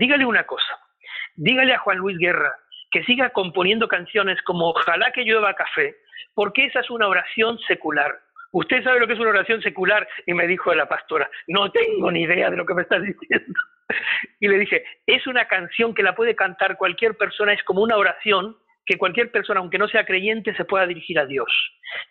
dígale una cosa, dígale a Juan Luis Guerra que siga componiendo canciones como Ojalá que llueva café, porque esa es una oración secular. ¿Usted sabe lo que es una oración secular? Y me dijo la pastora, no tengo ni idea de lo que me estás diciendo. Y le dije, es una canción que la puede cantar cualquier persona, es como una oración que cualquier persona, aunque no sea creyente, se pueda dirigir a Dios.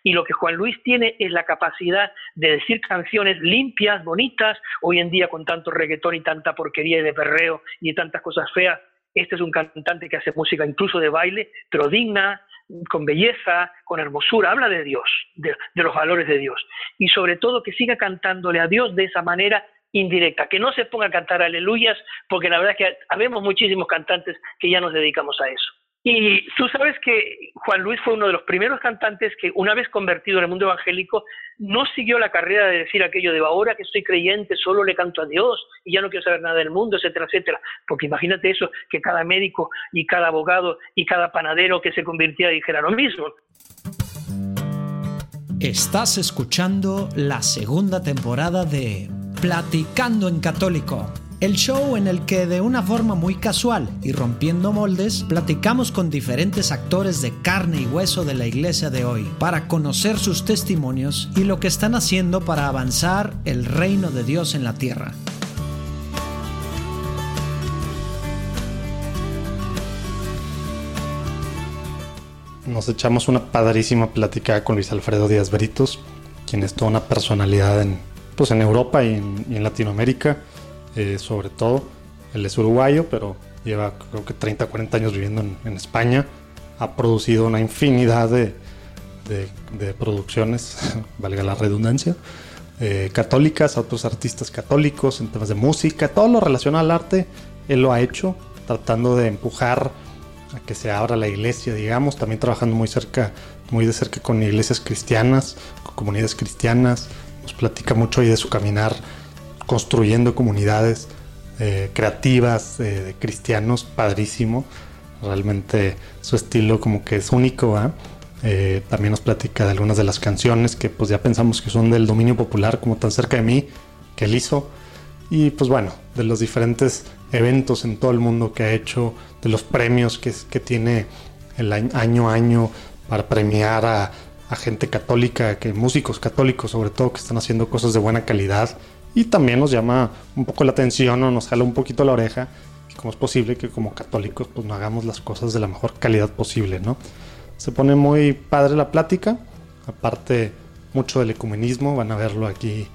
Y lo que Juan Luis tiene es la capacidad de decir canciones limpias, bonitas, hoy en día con tanto reggaetón y tanta porquería y de perreo y tantas cosas feas. Este es un cantante que hace música incluso de baile, pero digna, con belleza, con hermosura, habla de Dios, de, los valores de Dios. Y sobre todo que siga cantándole a Dios de esa manera indirecta, que no se ponga a cantar aleluyas, porque la verdad es que habemos muchísimos cantantes que ya nos dedicamos a eso. Y tú sabes que Juan Luis fue uno de los primeros cantantes que, una vez convertido en el mundo evangélico, no siguió la carrera de decir aquello de ahora que soy creyente, solo le canto a Dios y ya no quiero saber nada del mundo, etcétera, etcétera. Porque imagínate eso, que cada médico y cada abogado y cada panadero que se convirtiera dijera lo mismo. Estás escuchando la segunda temporada de Platicando en Católico el show en el que de una forma muy casual y rompiendo moldes, platicamos con diferentes actores de carne y hueso de la iglesia de hoy para conocer sus testimonios y lo que están haciendo para avanzar el reino de Dios en la tierra. Nos echamos una padrísima plática con Luis Alfredo Díaz Beritos, quien es toda una personalidad en, pues en Europa y en Latinoamérica eh, sobre todo. Él es uruguayo, pero lleva creo que 30, 40 años viviendo en, España. Ha producido una infinidad de, producciones, valga la redundancia, eh, católicas, a otros artistas católicos en temas de música, todo lo relacionado al arte, él lo ha hecho, tratando de empujar a que se abra la iglesia, digamos, también trabajando muy cerca, muy de cerca con iglesias cristianas, con comunidades cristianas, nos platica mucho ahí de su caminar construyendo comunidades eh, creativas eh, de cristianos, padrísimo. Realmente su estilo como que es único. Eh, también nos platica de algunas de las canciones que pues ya pensamos que son del dominio popular, como tan cerca de mí, que él hizo. Y pues bueno, de los diferentes eventos en todo el mundo que ha hecho, de los premios que, que tiene el año, a año para premiar a, a gente católica, que músicos católicos sobre todo, que están haciendo cosas de buena calidad y también nos llama un poco la atención o nos jala un poquito la oreja cómo es posible que como católicos pues no hagamos las cosas de la mejor calidad posible, ¿no? Se pone muy padre la plática, aparte mucho del ecumenismo, van a verlo aquí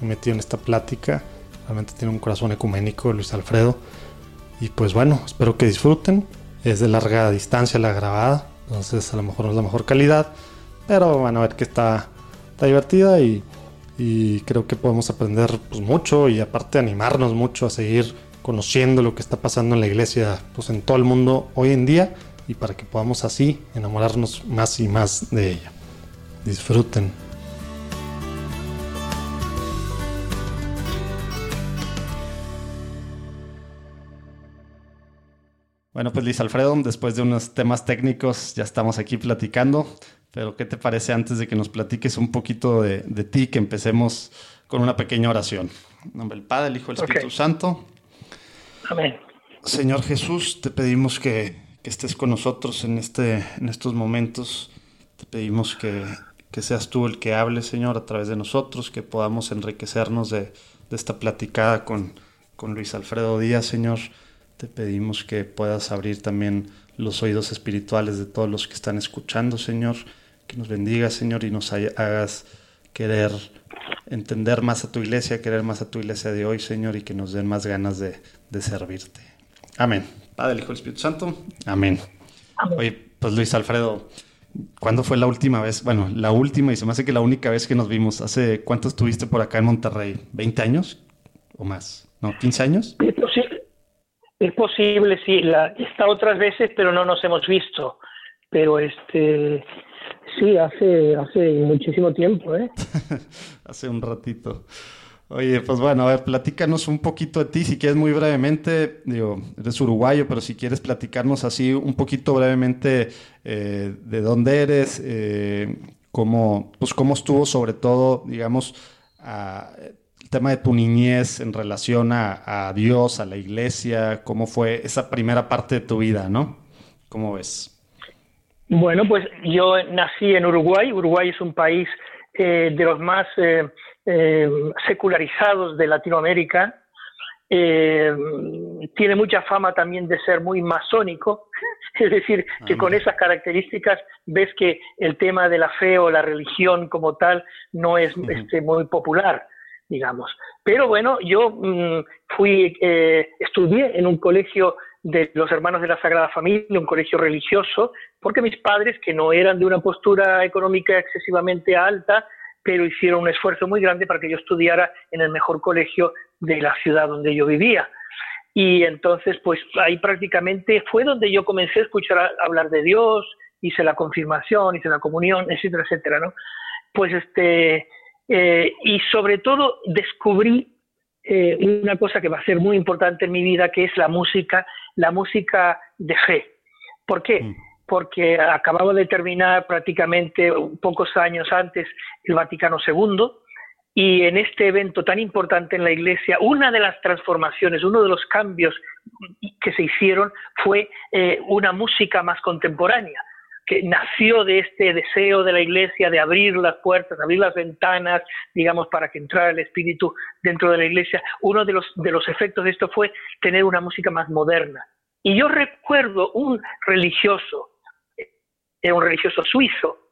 metido en esta plática, realmente tiene un corazón ecuménico Luis Alfredo y pues bueno, espero que disfruten, es de larga distancia la grabada, entonces a lo mejor no es la mejor calidad, pero van a ver que está, está divertida y y creo que podemos aprender pues, mucho y aparte animarnos mucho a seguir conociendo lo que está pasando en la iglesia pues en todo el mundo hoy en día y para que podamos así enamorarnos más y más de ella. Disfruten. Bueno, pues Luis Alfredo, después de unos temas técnicos ya estamos aquí platicando. Pero ¿qué te parece antes de que nos platiques un poquito de, ti, que empecemos con una pequeña oración? En nombre del Padre, el Hijo el Espíritu Santo. Amén. Señor Jesús, te pedimos que, estés con nosotros en, este, en estos momentos. Te pedimos que, seas tú el que hable, Señor, a través de nosotros, que podamos enriquecernos de, esta platicada con, con Luis Alfredo Díaz, Señor. Te pedimos que puedas abrir también los oídos espirituales de todos los que están escuchando, Señor. Que nos bendiga, Señor, y nos hagas querer entender más a tu iglesia, querer más a tu iglesia de hoy, Señor, y que nos den más ganas de, servirte. Amén. Padre, Hijo y Espíritu Santo. Amén. Oye, pues Luis Alfredo, ¿cuándo fue la última vez? Bueno, la última y se me hace que la única vez que nos vimos. ¿Hace cuánto estuviste por acá en Monterrey? ¿20 años o más? ¿No? ¿15 años? Es posible, sí, la, he estado otras veces, pero no nos hemos visto. Pero este, sí, hace, hace muchísimo tiempo, ¿eh? hace un ratito. Oye, pues bueno, a ver, platícanos un poquito de ti, si quieres muy brevemente, digo, eres uruguayo, pero si quieres platicarnos así un poquito brevemente eh, de dónde eres, eh, cómo, pues cómo estuvo sobre todo, digamos, el tema de tu niñez en relación a, a, Dios, a la iglesia, cómo fue esa primera parte de tu vida, ¿no? ¿Cómo ves? Bueno, pues yo nací en Uruguay. Uruguay es un país eh, de los más eh, eh, secularizados de Latinoamérica. tiene mucha fama también de ser muy masónico, es decir, que con esas características ves que el tema de la fe o la religión como tal no es este, muy popular digamos. Pero bueno, yo mm, fui, estudié en un colegio de los hermanos de la Sagrada Familia, un colegio religioso, porque mis padres, que no eran de una postura económica excesivamente alta, pero hicieron un esfuerzo muy grande para que yo estudiara en el mejor colegio de la ciudad donde yo vivía. Y entonces, pues ahí prácticamente fue donde yo comencé a escuchar hablar de Dios, hice la confirmación, hice la comunión, etcétera, etcétera, ¿no? Pues este, eh, y sobre todo descubrí eh, una cosa que va a ser muy importante en mi vida, que es la música, la música de fe. ¿Por qué? Mm. Porque acababa de terminar prácticamente pocos años antes el Vaticano II y en este evento tan importante en la Iglesia, una de las transformaciones, uno de los cambios que se hicieron fue eh, una música más contemporánea que nació de este deseo de la iglesia de abrir las puertas, abrir las ventanas, digamos, para que entrara el espíritu dentro de la iglesia. Uno de los, de los efectos de esto fue tener una música más moderna. Y yo recuerdo un religioso, era un religioso suizo,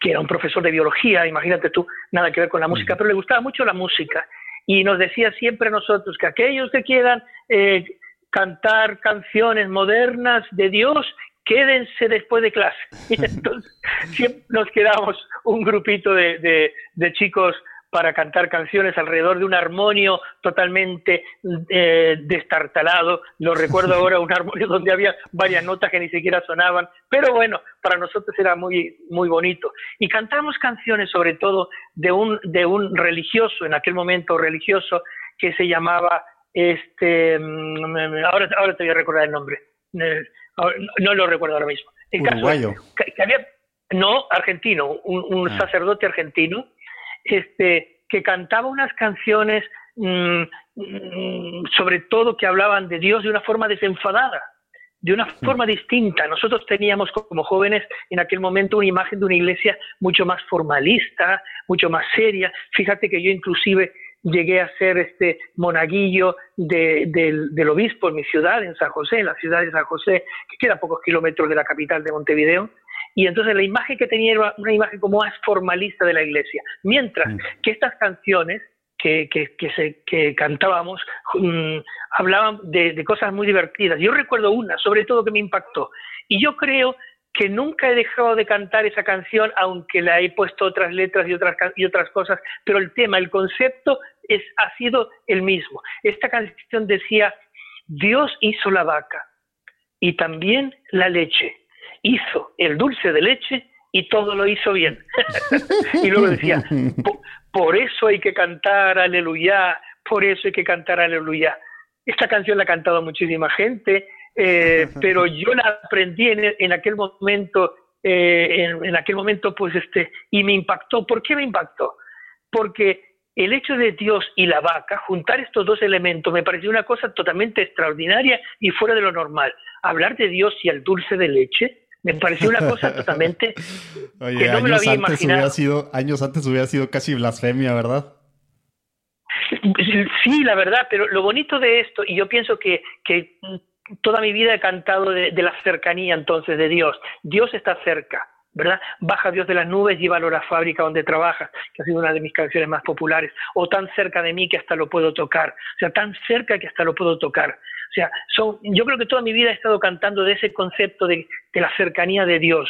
que era un profesor de biología, imagínate tú, nada que ver con la música, pero le gustaba mucho la música. Y nos decía siempre a nosotros que aquellos que quieran eh, cantar canciones modernas de Dios, quédense después de clase. Y entonces siempre nos quedamos un grupito de, chicos para cantar canciones alrededor de un armonio totalmente eh, destartalado. Lo recuerdo ahora, un armonio donde había varias notas que ni siquiera sonaban, pero bueno, para nosotros era muy, muy bonito. Y cantamos canciones sobre todo de un, de un religioso, en aquel momento religioso, que se llamaba, este, mm, ahora, ahora te voy a recordar el nombre, eh, no lo recuerdo ahora mismo. En Uruguayo. que, había, no, argentino, un, ah. sacerdote argentino, este, que cantaba unas canciones, mm, mm, sobre todo que hablaban de Dios de una forma desenfadada, de una mm. forma distinta. Nosotros teníamos como jóvenes en aquel momento una imagen de una iglesia mucho más formalista, mucho más seria. Fíjate que yo inclusive llegué a ser este monaguillo del, obispo en mi ciudad, en San José, en la ciudad de San José, que queda a pocos kilómetros de la capital de Montevideo. Y entonces la imagen que tenía era una imagen como más formalista de la iglesia. Mientras que estas canciones que, se, cantábamos mm, hablaban de, de cosas muy divertidas. Yo recuerdo una, sobre todo, que me impactó. Y yo creo que nunca he dejado de cantar esa canción, aunque la he puesto otras letras y otras, y otras cosas, pero el tema, el concepto es, ha sido el mismo. Esta canción decía, Dios hizo la vaca y también la leche, hizo el dulce de leche y todo lo hizo bien. y luego decía, por, eso hay que cantar aleluya, por eso hay que cantar aleluya. Esta canción la ha cantado muchísima gente, eh, pero yo la aprendí en, aquel momento, eh, en, aquel momento, pues este, y me impactó. ¿Por qué me impactó? Porque el hecho de Dios y la vaca, juntar estos dos elementos, me pareció una cosa totalmente extraordinaria y fuera de lo normal. Hablar de Dios y el dulce de leche, me pareció una cosa totalmente que no me lo había imaginado. sido, años antes hubiera sido casi blasfemia, ¿verdad? Sí, la verdad, pero lo bonito de esto, y yo pienso que, que toda mi vida he cantado de, la cercanía entonces de Dios. Dios está cerca, ¿verdad? Baja Dios de las nubes, llévalo a la fábrica donde trabajas, que ha sido una de mis canciones más populares, o tan cerca de mí que hasta lo puedo tocar, o sea, tan cerca que hasta lo puedo tocar. O sea, son, yo creo que toda mi vida he estado cantando de ese concepto de, de la cercanía de Dios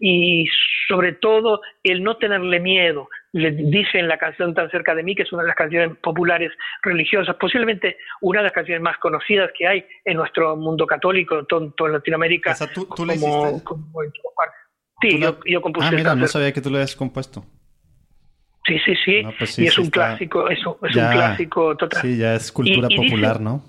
y sobre todo el no tenerle miedo, le dicen la canción tan cerca de mí, que es una de las canciones populares religiosas, posiblemente una de las canciones más conocidas que hay en nuestro mundo católico, todo, en Latinoamérica. O sea, ¿tú, tú hiciste? sí, yo, yo, compuse. Ah, mira, no sabía que tú lo habías compuesto. Sí, sí, sí. Pues y es un clásico, es, un, clásico total. Sí, ya es cultura popular, ¿no?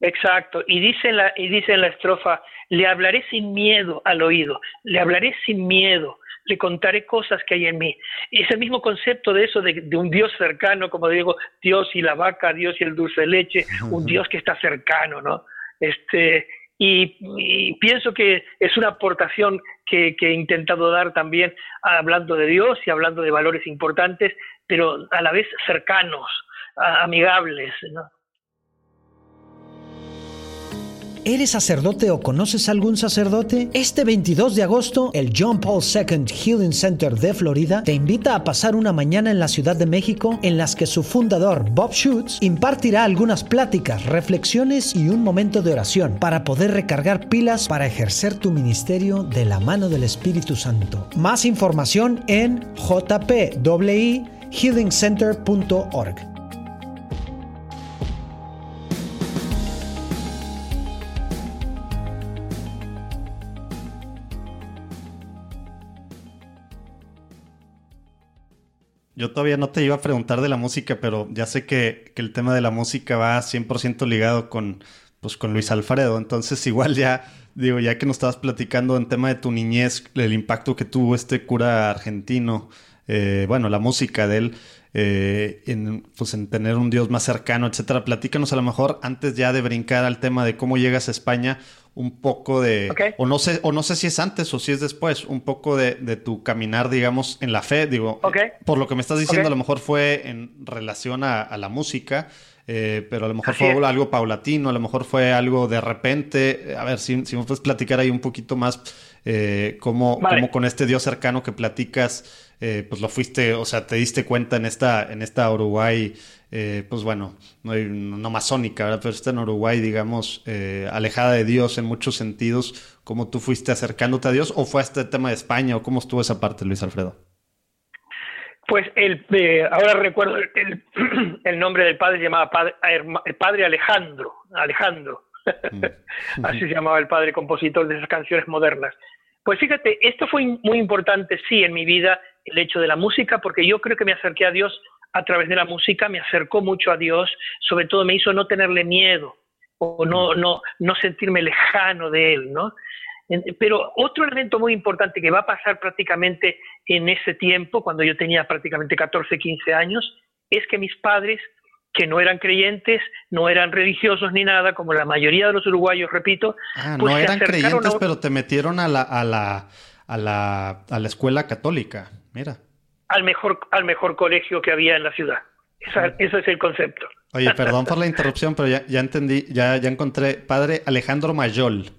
Exacto. Y dice, la, y dice en la estrofa, le hablaré sin miedo al oído, le hablaré sin miedo le contaré cosas que hay en mí. Y es el mismo concepto de eso, de, un Dios cercano, como digo, Dios y la vaca, Dios y el dulce de leche, un Dios que está cercano, ¿no? Este, y, pienso que es una aportación que, que, he intentado dar también hablando de Dios y hablando de valores importantes, pero a la vez cercanos, amigables. ¿no? ¿Eres sacerdote o conoces algún sacerdote? Este 22 de agosto, el John Paul II Healing Center de Florida te invita a pasar una mañana en la Ciudad de México en las que su fundador, Bob Schutz, impartirá algunas pláticas, reflexiones y un momento de oración para poder recargar pilas para ejercer tu ministerio de la mano del Espíritu Santo. Más información en jpwihealingcenter.org. Yo todavía no te iba a preguntar de la música, pero ya sé que, el tema de la música va 100% ligado con, pues, con Luis Alfredo. Entonces, igual ya, digo, ya que nos estabas platicando en tema de tu niñez, el impacto que tuvo este cura argentino, eh, bueno, la música de él, eh, en, pues en tener un Dios más cercano, etcétera. Platícanos a lo mejor antes ya de brincar al tema de cómo llegas a España, un poco de, o no sé, o no sé si es antes o si es después, un poco de, tu caminar, digamos, en la fe, digo, por lo que me estás diciendo, a lo mejor fue en relación a, la música, eh, pero a lo mejor fue algo paulatino, a lo mejor fue algo de repente, a ver, si, si me puedes platicar ahí un poquito más, eh, cómo, cómo, con este Dios cercano que platicas, eh, pues lo fuiste, o sea, te diste cuenta en esta, en esta Uruguay, eh, pues bueno, no, no masónica, ¿verdad? pero está en Uruguay, digamos, eh, alejada de Dios en muchos sentidos, ¿cómo tú fuiste acercándote a Dios o fue este tema de España o cómo estuvo esa parte, Luis Alfredo? Pues el, eh, ahora recuerdo el, el, nombre del padre, se llamaba padre, el padre Alejandro, Alejandro, mm. así se llamaba el padre compositor de esas canciones modernas. Pues fíjate, esto fue muy importante, sí, en mi vida, el hecho de la música, porque yo creo que me acerqué a Dios a través de la música me acercó mucho a Dios, sobre todo me hizo no tenerle miedo o no, no, no sentirme lejano de Él, ¿no? Pero otro elemento muy importante que va a pasar prácticamente en ese tiempo, cuando yo tenía prácticamente 14, 15 años, es que mis padres, que no eran creyentes, no eran religiosos ni nada, como la mayoría de los uruguayos, repito. Ah, pues no eran creyentes, pero te metieron a la, a, la, a, la, a la escuela católica, mira al mejor, al mejor colegio que había en la ciudad. ese es el concepto. Oye, perdón por la interrupción, pero ya, ya entendí, ya, ya encontré padre Alejandro Mayol,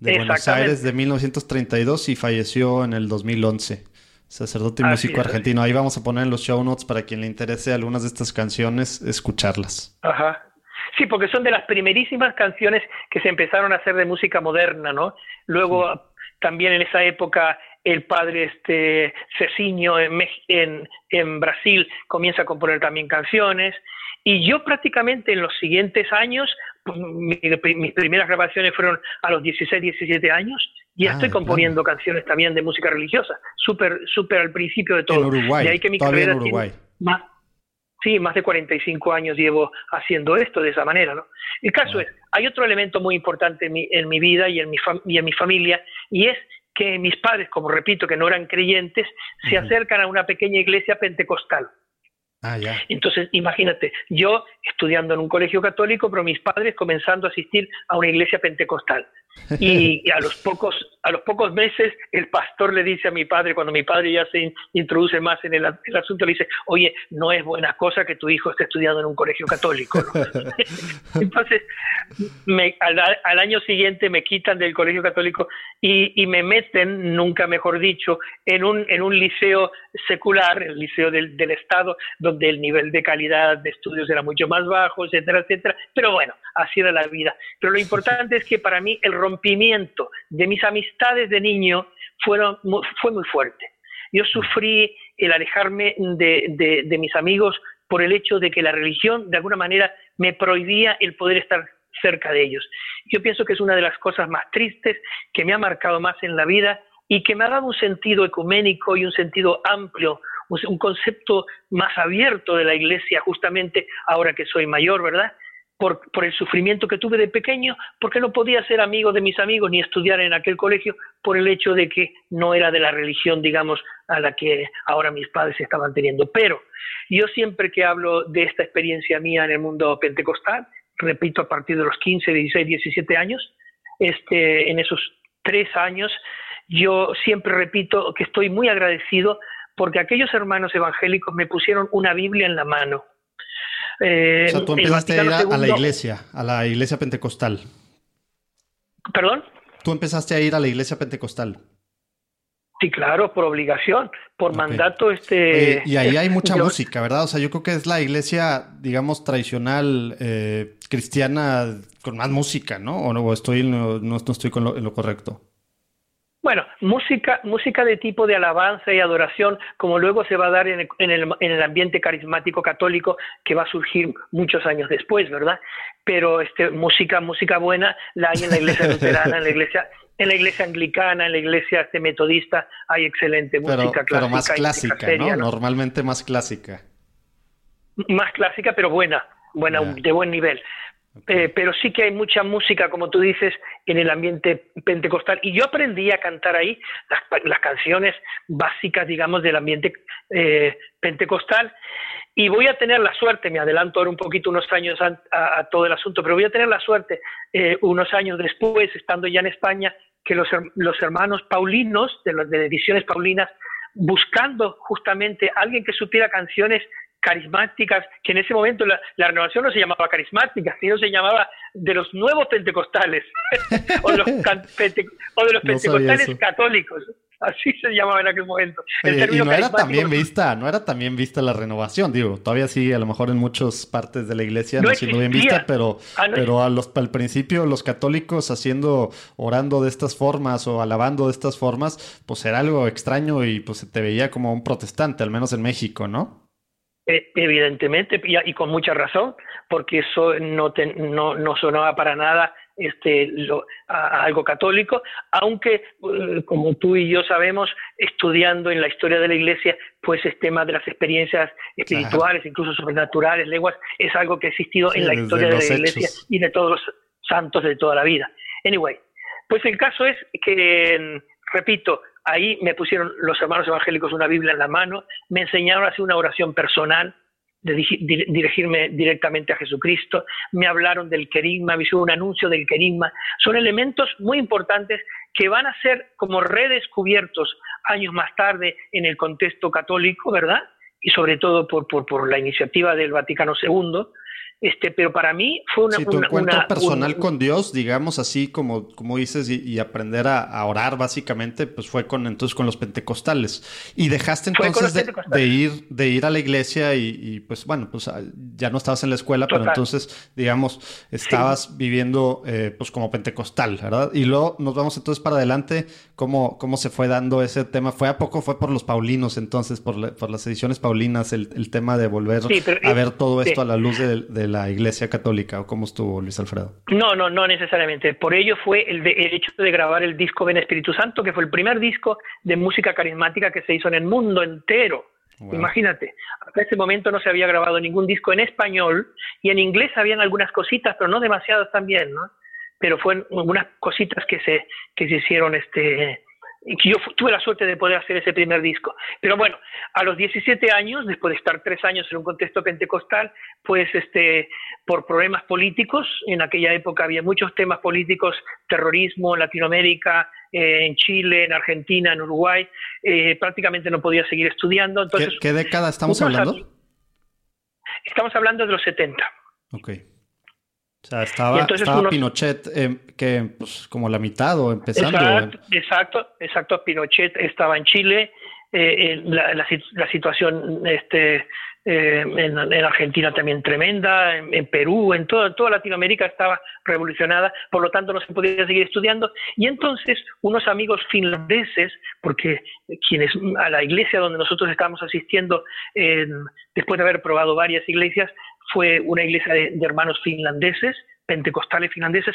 de Buenos Aires de 1932 y falleció en el 2011. Sacerdote y músico argentino. Ahí vamos a poner en los show notes para quien le interese algunas de estas canciones, escucharlas. Ajá. Sí, porque son de las primerísimas canciones que se empezaron a hacer de música moderna, ¿no? Luego, también en esa época, el padre este Ceciño en, en, Brasil comienza a componer también canciones. Y yo prácticamente en los siguientes años, pues, mis primeras grabaciones fueron a los 16, 17 años, y ah, estoy componiendo canciones también de música religiosa, súper súper al principio de todo. En Uruguay, ahí que mi en Uruguay. Más, sí, más de 45 años llevo haciendo esto de esa manera. ¿no? El caso es, hay otro elemento muy importante en mi, en mi vida y en mi, y en mi familia, y es que mis padres, como repito, que no eran creyentes, se acercan a una pequeña iglesia pentecostal. Ah, Entonces, imagínate, yo estudiando en un colegio católico, pero mis padres comenzando a asistir a una iglesia pentecostal. Y, a los pocos a los pocos meses el pastor le dice a mi padre cuando mi padre ya se introduce más en el, asunto le dice oye no es buena cosa que tu hijo esté estudiando en un colegio católico entonces me, al, año siguiente me quitan del colegio católico y, y, me meten nunca mejor dicho en un en un liceo secular el liceo del, del estado donde el nivel de calidad de estudios era mucho más bajo etcétera etcétera. Pero bueno así era la vida. Pero lo importante es que para mí el rompimiento de mis amistades de niño fue muy fuerte. Yo sufrí el alejarme de, de, mis amigos por el hecho de que la religión de alguna manera me prohibía el poder estar cerca de ellos. Yo pienso que es una de las cosas más tristes que me ha marcado más en la vida y que me ha dado un sentido ecuménico y un sentido amplio, un concepto más abierto de la iglesia, justamente ahora que soy mayor, ¿verdad? Por, el sufrimiento que tuve de pequeño, porque no podía ser amigo de mis amigos ni estudiar en aquel colegio por el hecho de que no era de la religión, digamos, a la que ahora mis padres estaban teniendo. Pero yo siempre que hablo de esta experiencia mía en el mundo pentecostal, repito, a partir de los 15, 16, 17 años, este, en esos tres años, yo siempre repito que estoy muy agradecido porque aquellos hermanos evangélicos me pusieron una Biblia en la mano eh, o sea, tú empezaste a ir a, la iglesia, a la iglesia pentecostal. ¿Perdón? Tú empezaste a ir a la iglesia pentecostal. Sí, claro, por obligación, por mandato. este. y ahí hay mucha música, ¿verdad? O sea, yo creo que es la iglesia, digamos, tradicional eh, cristiana con más música, ¿no? ¿O no estoy, no, no estoy con en lo correcto? Bueno, música, música de tipo de alabanza y adoración, como luego se va a dar en el, ambiente carismático católico que va a surgir muchos años después, ¿verdad? Pero este, música, música buena la hay en la iglesia luterana, en la iglesia, en la iglesia anglicana, en la iglesia este, metodista, hay excelente música clásica. Pero más clásica, ¿no? Normalmente más clásica. Más clásica, pero buena, buena, de buen nivel. Eh, pero sí que hay mucha música, como tú dices, en el ambiente pentecostal. Y yo aprendí a cantar ahí las, canciones básicas, digamos, del ambiente eh, pentecostal. Y voy a tener la suerte, me adelanto ahora un poquito unos años a, todo el asunto, pero voy a tener la suerte eh, unos años después, estando ya en España, que los, hermanos paulinos, de, las ediciones paulinas, buscando justamente alguien que supiera canciones carismáticas, que en ese momento la, renovación no se llamaba carismática, sino se llamaba de los nuevos pentecostales o, de los pentecostales católicos. Así se llamaba en aquel momento. y no era también vista, no era también vista la renovación, digo, todavía sí, a lo mejor en muchas partes de la iglesia no, ha sido bien vista, pero, ah, pero a los, al principio los católicos haciendo, orando de estas formas o alabando de estas formas, pues era algo extraño y pues se te veía como un protestante, al menos en México, ¿no? Eh, evidentemente, y, con mucha razón, porque eso no, no, no, sonaba para nada este, lo, a, algo católico, aunque, eh, como tú y yo sabemos, estudiando en la historia de la Iglesia, pues el tema de las experiencias espirituales, incluso sobrenaturales, lenguas, es algo que ha existido en la historia de la Iglesia y de todos los santos de toda la vida. Anyway, pues el caso es que, repito, Ahí me pusieron los hermanos evangélicos una Biblia en la mano, me enseñaron a hacer una oración personal, de dirigirme directamente a Jesucristo, me hablaron del querigma, me hicieron un anuncio del querigma. Son elementos muy importantes que van a ser como redescubiertos años más tarde en el contexto católico, ¿verdad? Y sobre todo por, por, por la iniciativa del Vaticano II, este, pero para mí fue una... Sí, tu encuentro personal con Dios, digamos así como, como dices, y, aprender a, orar básicamente, pues fue con entonces con los pentecostales. Y dejaste entonces de, ir, de ir a la iglesia y, pues bueno, pues ah, ya no estabas en la escuela, pero entonces, digamos, estabas viviendo eh, pues como pentecostal, ¿verdad? Y luego nos vamos entonces para adelante, ¿cómo, cómo se fue dando ese tema? ¿Fue a poco? ¿Fue por los paulinos entonces, por, por las ediciones paulinas, el, el tema de volver a ver todo esto a la luz del la Iglesia Católica o cómo estuvo Luis Alfredo? No, no, no necesariamente. Por ello fue el, hecho de grabar el disco Ven Espíritu Santo, que fue el primer disco de música carismática que se hizo en el mundo entero. Imagínate, hasta ese momento no se había grabado ningún disco en español y en inglés habían algunas cositas, pero no demasiadas también, ¿no? Pero fueron algunas cositas que se, que se hicieron este, yo tuve la suerte de poder hacer ese primer disco. Pero bueno, a los 17 años, después de estar tres años en un contexto pentecostal, pues este, por problemas políticos, en aquella época había muchos temas políticos, terrorismo en Latinoamérica, eh, en Chile, en Argentina, en Uruguay, eh, prácticamente no podía seguir estudiando. Entonces, ¿Qué, década estamos hablando? Estamos hablando de los 70. Ok. O sea, estaba, Pinochet eh, que pues, como la mitad o empezando. Exacto, exacto, Pinochet estaba en Chile, eh, la, la, situación este, eh, en, Argentina también tremenda, en, Perú, en toda, toda Latinoamérica estaba revolucionada, por lo tanto no se podía seguir estudiando. Y entonces unos amigos finlandeses, porque quienes a la iglesia donde nosotros estábamos asistiendo, después de haber probado varias iglesias, fue una iglesia de, hermanos finlandeses, pentecostales finlandeses,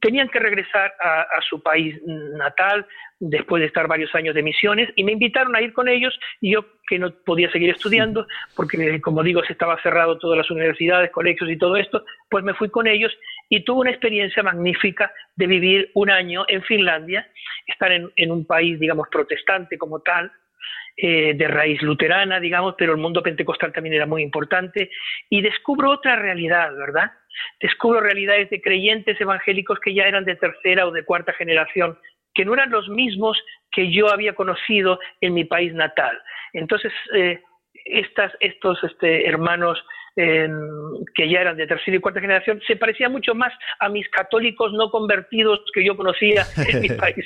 tenían que regresar a, su país natal después de estar varios años de misiones y me invitaron a ir con ellos y yo que no podía seguir estudiando porque como digo se estaba cerrado todas las universidades, colegios y todo esto, pues me fui con ellos y tuve una experiencia magnífica de vivir un año en Finlandia, estar en, en un país digamos protestante como tal, eh, de raíz luterana, digamos, pero el mundo pentecostal también era muy importante, y descubro otra realidad, ¿verdad? Descubro realidades de creyentes evangélicos que ya eran de tercera o de cuarta generación, que no eran los mismos que yo había conocido en mi país natal. Entonces, eh, estas, estos este, hermanos que ya eran de tercera y cuarta generación se parecían mucho más a mis católicos no convertidos que yo conocía en mi país.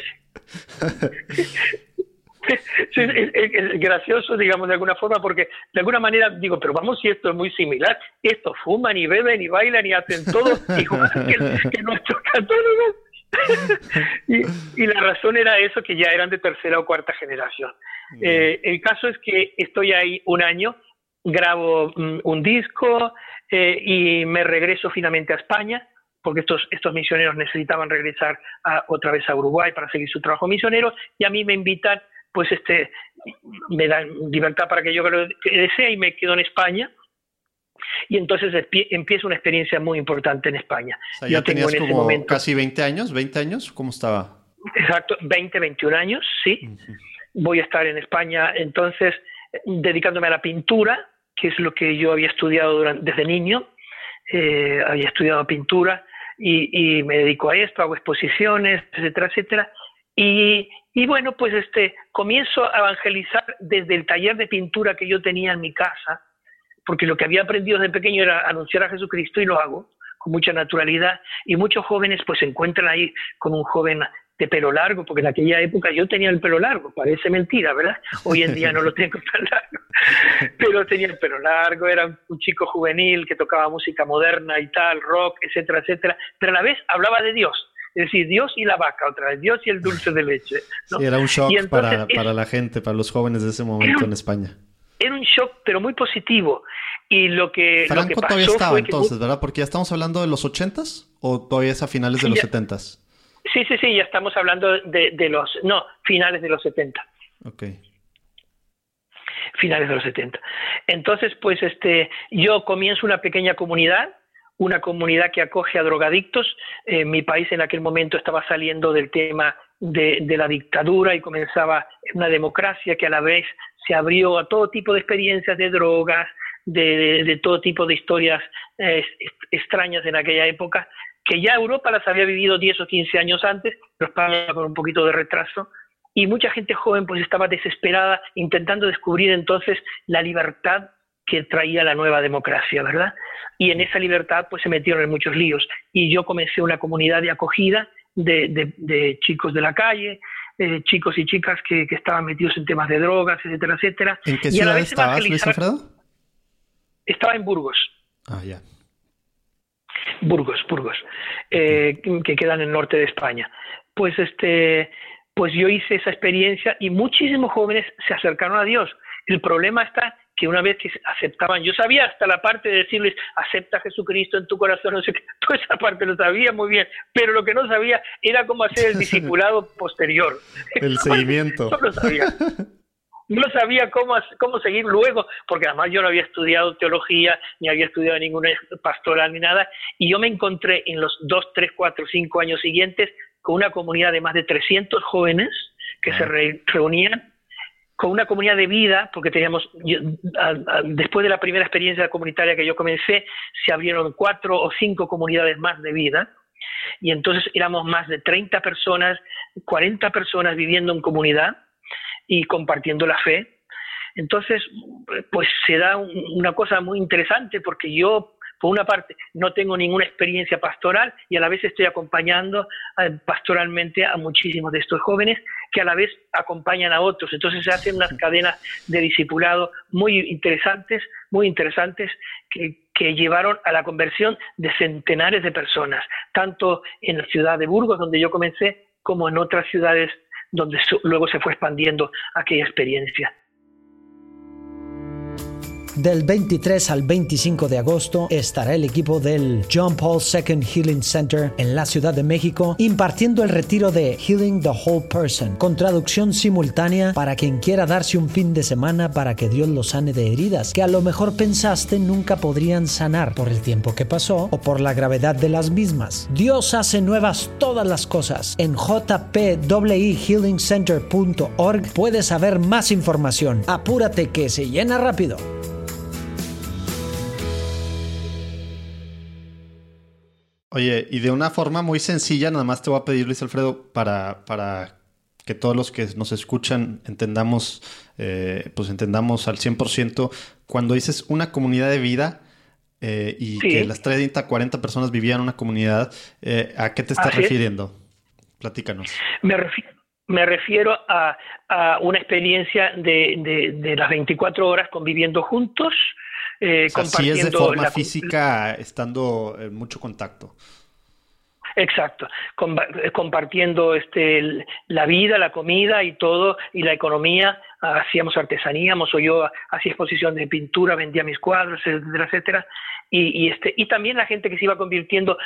Es, gracioso, digamos, de alguna forma, porque de alguna manera digo, pero vamos, si esto es muy similar, estos fuman y beben y bailan y hacen todo igual que, que nuestros católicos. y, la razón era eso, que ya eran de tercera o cuarta generación. Eh, el caso es que estoy ahí un año, grabo mm, un disco eh, y me regreso finalmente a España porque estos, estos misioneros necesitaban regresar otra vez a Uruguay para seguir su trabajo misionero, y a mí me invitan pues este, me dan libertad para que yo lo que desee y me quedo en España. Y entonces empieza una experiencia muy importante en España. O ya tenías como casi 20 años, 20 años, ¿cómo estaba? Exacto, 20, 21 años, sí. Voy a estar en España entonces dedicándome a la pintura, que es lo que yo había estudiado desde niño. Eh, había estudiado pintura y, y, me dedico a esto, hago exposiciones, etcétera, etcétera. Y, y bueno, pues este, comienzo a evangelizar desde el taller de pintura que yo tenía en mi casa, porque lo que había aprendido desde pequeño era anunciar a Jesucristo y lo hago con mucha naturalidad. Y muchos jóvenes pues se encuentran ahí con un joven de pelo largo, porque en aquella época yo tenía el pelo largo, parece mentira, ¿verdad? Hoy en día no lo tengo tan largo, pero tenía el pelo largo, era un chico juvenil que tocaba música moderna y tal, rock, etcétera, etcétera, pero a la vez hablaba de Dios es decir, Dios y la vaca otra vez, Dios y el dulce de leche. Sí, era un shock para, la gente, para los jóvenes de ese momento en España. Era un shock, pero muy positivo. Y lo que, Franco lo que todavía estaba entonces, ¿verdad? Porque ya estamos hablando de los ochentas o todavía es a finales de los setentas. Sí, sí, sí, ya estamos hablando de, de, los, no, finales de los setenta. Ok finales de los 70. Entonces, pues este, yo comienzo una pequeña comunidad una comunidad que acoge a drogadictos. Eh, mi país en aquel momento estaba saliendo del tema de, la dictadura y comenzaba una democracia que a la vez se abrió a todo tipo de experiencias de drogas, de, todo tipo de historias eh, extrañas en aquella época, que ya Europa las había vivido 10 o 15 años antes, pero España con un poquito de retraso, y mucha gente joven pues estaba desesperada intentando descubrir entonces la libertad que traía la nueva democracia, ¿verdad? Y en esa libertad pues se metieron en muchos líos. Y yo comencé una comunidad de acogida de, chicos de la calle, eh, chicos y chicas que, estaban metidos en temas de drogas, etcétera, etcétera. ¿En qué ciudad estabas, Luis Alfredo? Estaba en Burgos. Ah, ya. Burgos, Burgos, eh, que queda en el norte de España. Pues este, pues yo hice esa experiencia y muchísimos jóvenes se acercaron a Dios. El problema está que una vez que aceptaban, yo sabía hasta la parte de decirles, acepta a Jesucristo en tu corazón, no sé qué, toda esa parte lo sabía muy bien, pero lo que no sabía era cómo hacer el discipulado posterior. El seguimiento. no lo sabía. No sabía cómo, cómo seguir luego, porque además yo no había estudiado teología, ni había estudiado ninguna pastoral ni nada, y yo me encontré en los dos, tres, cuatro, cinco años siguientes con una comunidad de más de 300 jóvenes que se reunían con una comunidad de vida, porque teníamos, después de la primera experiencia comunitaria que yo comencé, se abrieron cuatro o cinco comunidades más de vida, y entonces éramos más de 30 personas, 40 personas viviendo en comunidad y compartiendo la fe. Entonces, pues se da una cosa muy interesante porque yo por una parte, no tengo ninguna experiencia pastoral y a la vez estoy acompañando eh, pastoralmente a muchísimos de estos jóvenes que a la vez acompañan a otros. Entonces se hacen unas cadenas de discipulado muy interesantes, muy interesantes, que, que llevaron a la conversión de centenares de personas, tanto en la ciudad de Burgos, donde yo comencé, como en otras ciudades donde luego se fue expandiendo aquella experiencia. Del 23 al 25 de agosto estará el equipo del John Paul II Healing Center en la Ciudad de México impartiendo el retiro de Healing the Whole Person con traducción simultánea para quien quiera darse un fin de semana para que Dios lo sane de heridas que a lo mejor pensaste nunca podrían sanar por el tiempo que pasó o por la gravedad de las mismas. Dios hace nuevas todas las cosas. En jpehealingcenter.org puedes saber más información. Apúrate que se llena rápido. Oye, y de una forma muy sencilla, nada más te voy a pedir, Luis Alfredo, para, para que todos los que nos escuchan entendamos, eh, pues entendamos al 100%, cuando dices una comunidad de vida eh, y que las 30, 40 personas vivían en una comunidad, eh, ¿a qué te estás refiriendo? Platícanos. Me refiero, me refiero a, una experiencia de, las 24 horas conviviendo juntos, eh, compartiendo. es de forma física, estando en mucho contacto. Exacto, eh, compartiendo este, la vida, la comida y todo, y la economía, hacíamos artesanía, o yo hacía exposición de pintura, vendía mis cuadros, etcétera, etcétera, y, este, y también la gente que se iba convirtiendo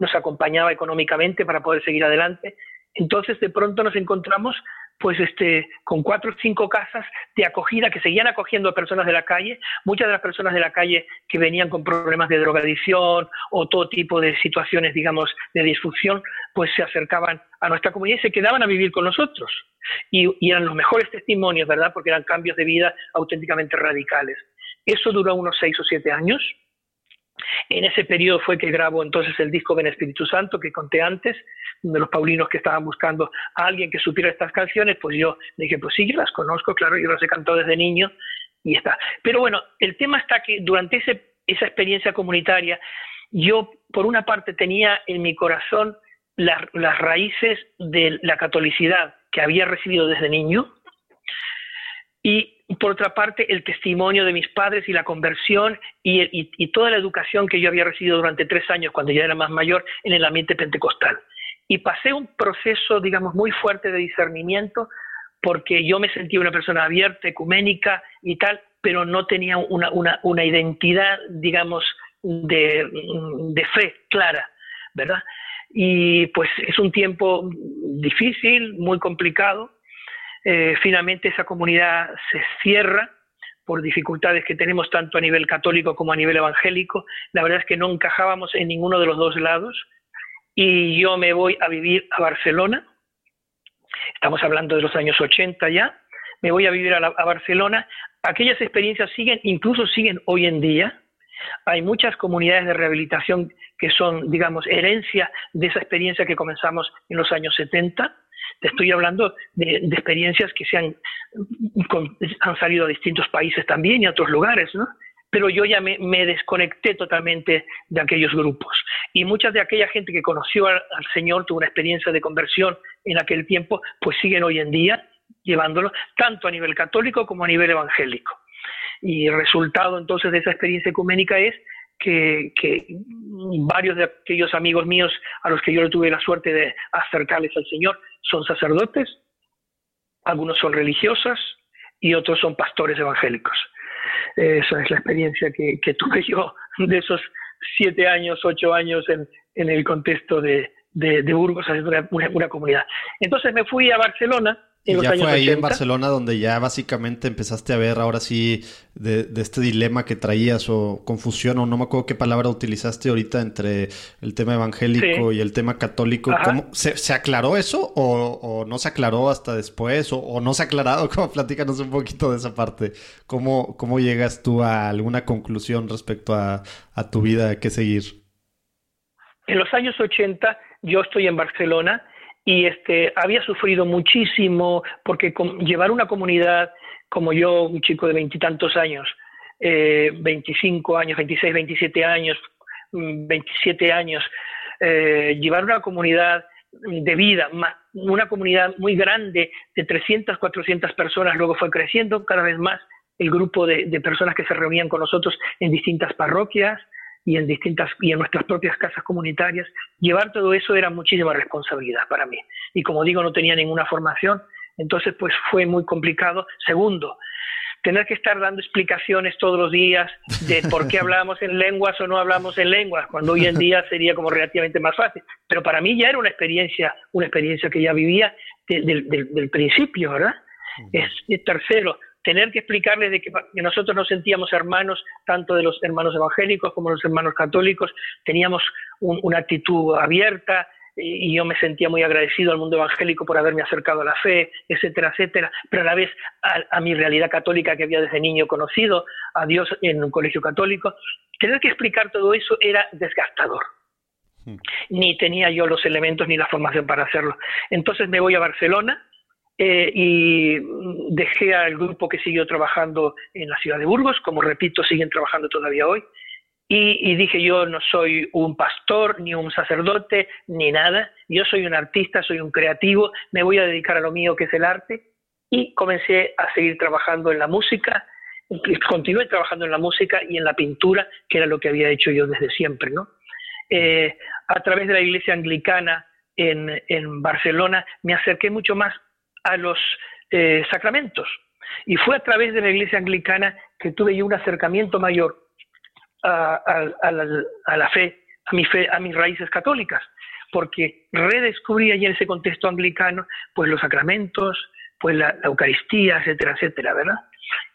nos acompañaba económicamente para poder seguir adelante, entonces de pronto nos encontramos pues este, con cuatro o cinco casas de acogida que seguían acogiendo a personas de la calle, muchas de las personas de la calle que venían con problemas de drogadicción o todo tipo de situaciones, digamos, de disfunción, pues se acercaban a nuestra comunidad y se quedaban a vivir con nosotros. Y, eran los mejores testimonios, ¿verdad? Porque eran cambios de vida auténticamente radicales. Eso duró unos seis o siete años en ese periodo fue que grabó entonces el disco Ben Espíritu Santo que conté antes, de los paulinos que estaban buscando a alguien que supiera estas canciones, pues yo dije, pues sí, yo las conozco, claro, yo las he cantado desde niño y está. Pero bueno, el tema está que durante ese, esa experiencia comunitaria, yo por una parte tenía en mi corazón las raíces de la catolicidad que había recibido desde niño y por otra parte, el testimonio de mis padres y la conversión y, toda la educación que yo había recibido durante tres años cuando ya era más mayor en el ambiente pentecostal. Y pasé un proceso, digamos, muy fuerte de discernimiento porque yo me sentía una persona abierta, ecuménica y tal, pero no tenía una, identidad, digamos, de, de fe clara, ¿verdad? Y pues es un tiempo difícil, muy complicado, eh, finalmente esa comunidad se cierra por dificultades que tenemos tanto a nivel católico como a nivel evangélico. La verdad es que no encajábamos en ninguno de los dos lados y yo me voy a vivir a Barcelona. Estamos hablando de los años 80 ya. Me voy a vivir a, a Barcelona. Aquellas experiencias siguen, incluso siguen hoy en día. Hay muchas comunidades de rehabilitación que son, digamos, herencia de esa experiencia que comenzamos en los años 70 te estoy hablando de, experiencias que se han, han salido a distintos países también y a otros lugares, ¿no? Pero yo ya me, desconecté totalmente de aquellos grupos. Y mucha de aquella gente que conoció al, Señor, tuvo una experiencia de conversión en aquel tiempo, pues siguen hoy en día llevándolo tanto a nivel católico como a nivel evangélico. Y el resultado entonces de esa experiencia ecuménica es que, varios de aquellos amigos míos a los que yo tuve la suerte de acercarles al Señor son sacerdotes, algunos son religiosas y otros son pastores evangélicos. Esa es la experiencia que, tuve yo de esos siete años, ocho años en, el contexto de, Burgos, haciendo una comunidad. Entonces me fui a Barcelona y ya fue ahí en Barcelona donde ya básicamente empezaste a ver ahora sí de, este dilema que traías o confusión o no me acuerdo qué palabra utilizaste ahorita entre el tema evangélico y el tema católico. ¿Cómo, se, aclaró eso o, no se aclaró hasta después o, no se ha aclarado? ¿Cómo? Platícanos un poquito de esa parte. ¿Cómo, cómo llegas tú a alguna conclusión respecto a, a tu vida que seguir? En los años 80 yo estoy en Barcelona y este, había sufrido muchísimo porque llevar una comunidad como yo, un chico de veintitantos años, eh, 25 años, 26, 27 años, 27 mm, años, eh, llevar una comunidad de vida, una comunidad muy grande de 300, 400 personas, luego fue creciendo cada vez más el grupo de personas que se reunían con nosotros en distintas parroquias, y en distintas y en nuestras propias casas comunitarias, llevar todo eso era muchísima responsabilidad para mí. Y como digo, no tenía ninguna formación, entonces pues fue muy complicado. Segundo, tener que estar dando explicaciones todos los días de por qué hablamos en lenguas o no hablamos en lenguas, cuando hoy en día sería como relativamente más fácil. Pero para mí ya era una experiencia, una experiencia que ya vivía del principio, ¿verdad? Es, tercero, tener que explicarles de que, nosotros nos sentíamos hermanos, tanto de los hermanos evangélicos como los hermanos católicos, teníamos una actitud abierta, y yo me sentía muy agradecido al mundo evangélico por haberme acercado a la fe, etcétera, etcétera, pero a la vez a, mi realidad católica que había desde niño conocido, a Dios en un colegio católico, tener que explicar todo eso era desgastador. Hmm. Ni tenía yo los elementos ni la formación para hacerlo. Entonces me voy a Barcelona eh, y dejé al grupo que siguió trabajando en la ciudad de Burgos, como repito, siguen trabajando todavía hoy, y, dije, yo no soy un pastor, ni un sacerdote, ni nada. Yo soy un artista, soy un creativo, me voy a dedicar a lo mío que es el arte. Y comencé a seguir trabajando en la música, continué trabajando en la música y en la pintura, que era lo que había hecho yo desde siempre. ¿no? Eh, a través de la iglesia anglicana en, en, Barcelona me acerqué mucho más a los eh, sacramentos. Y fue a través de la iglesia anglicana que tuve yo un acercamiento mayor a, la, fe, a mi fe, a mis raíces católicas, porque redescubrí allí en ese contexto anglicano, pues los sacramentos, pues la, Eucaristía, etcétera, etcétera, ¿verdad?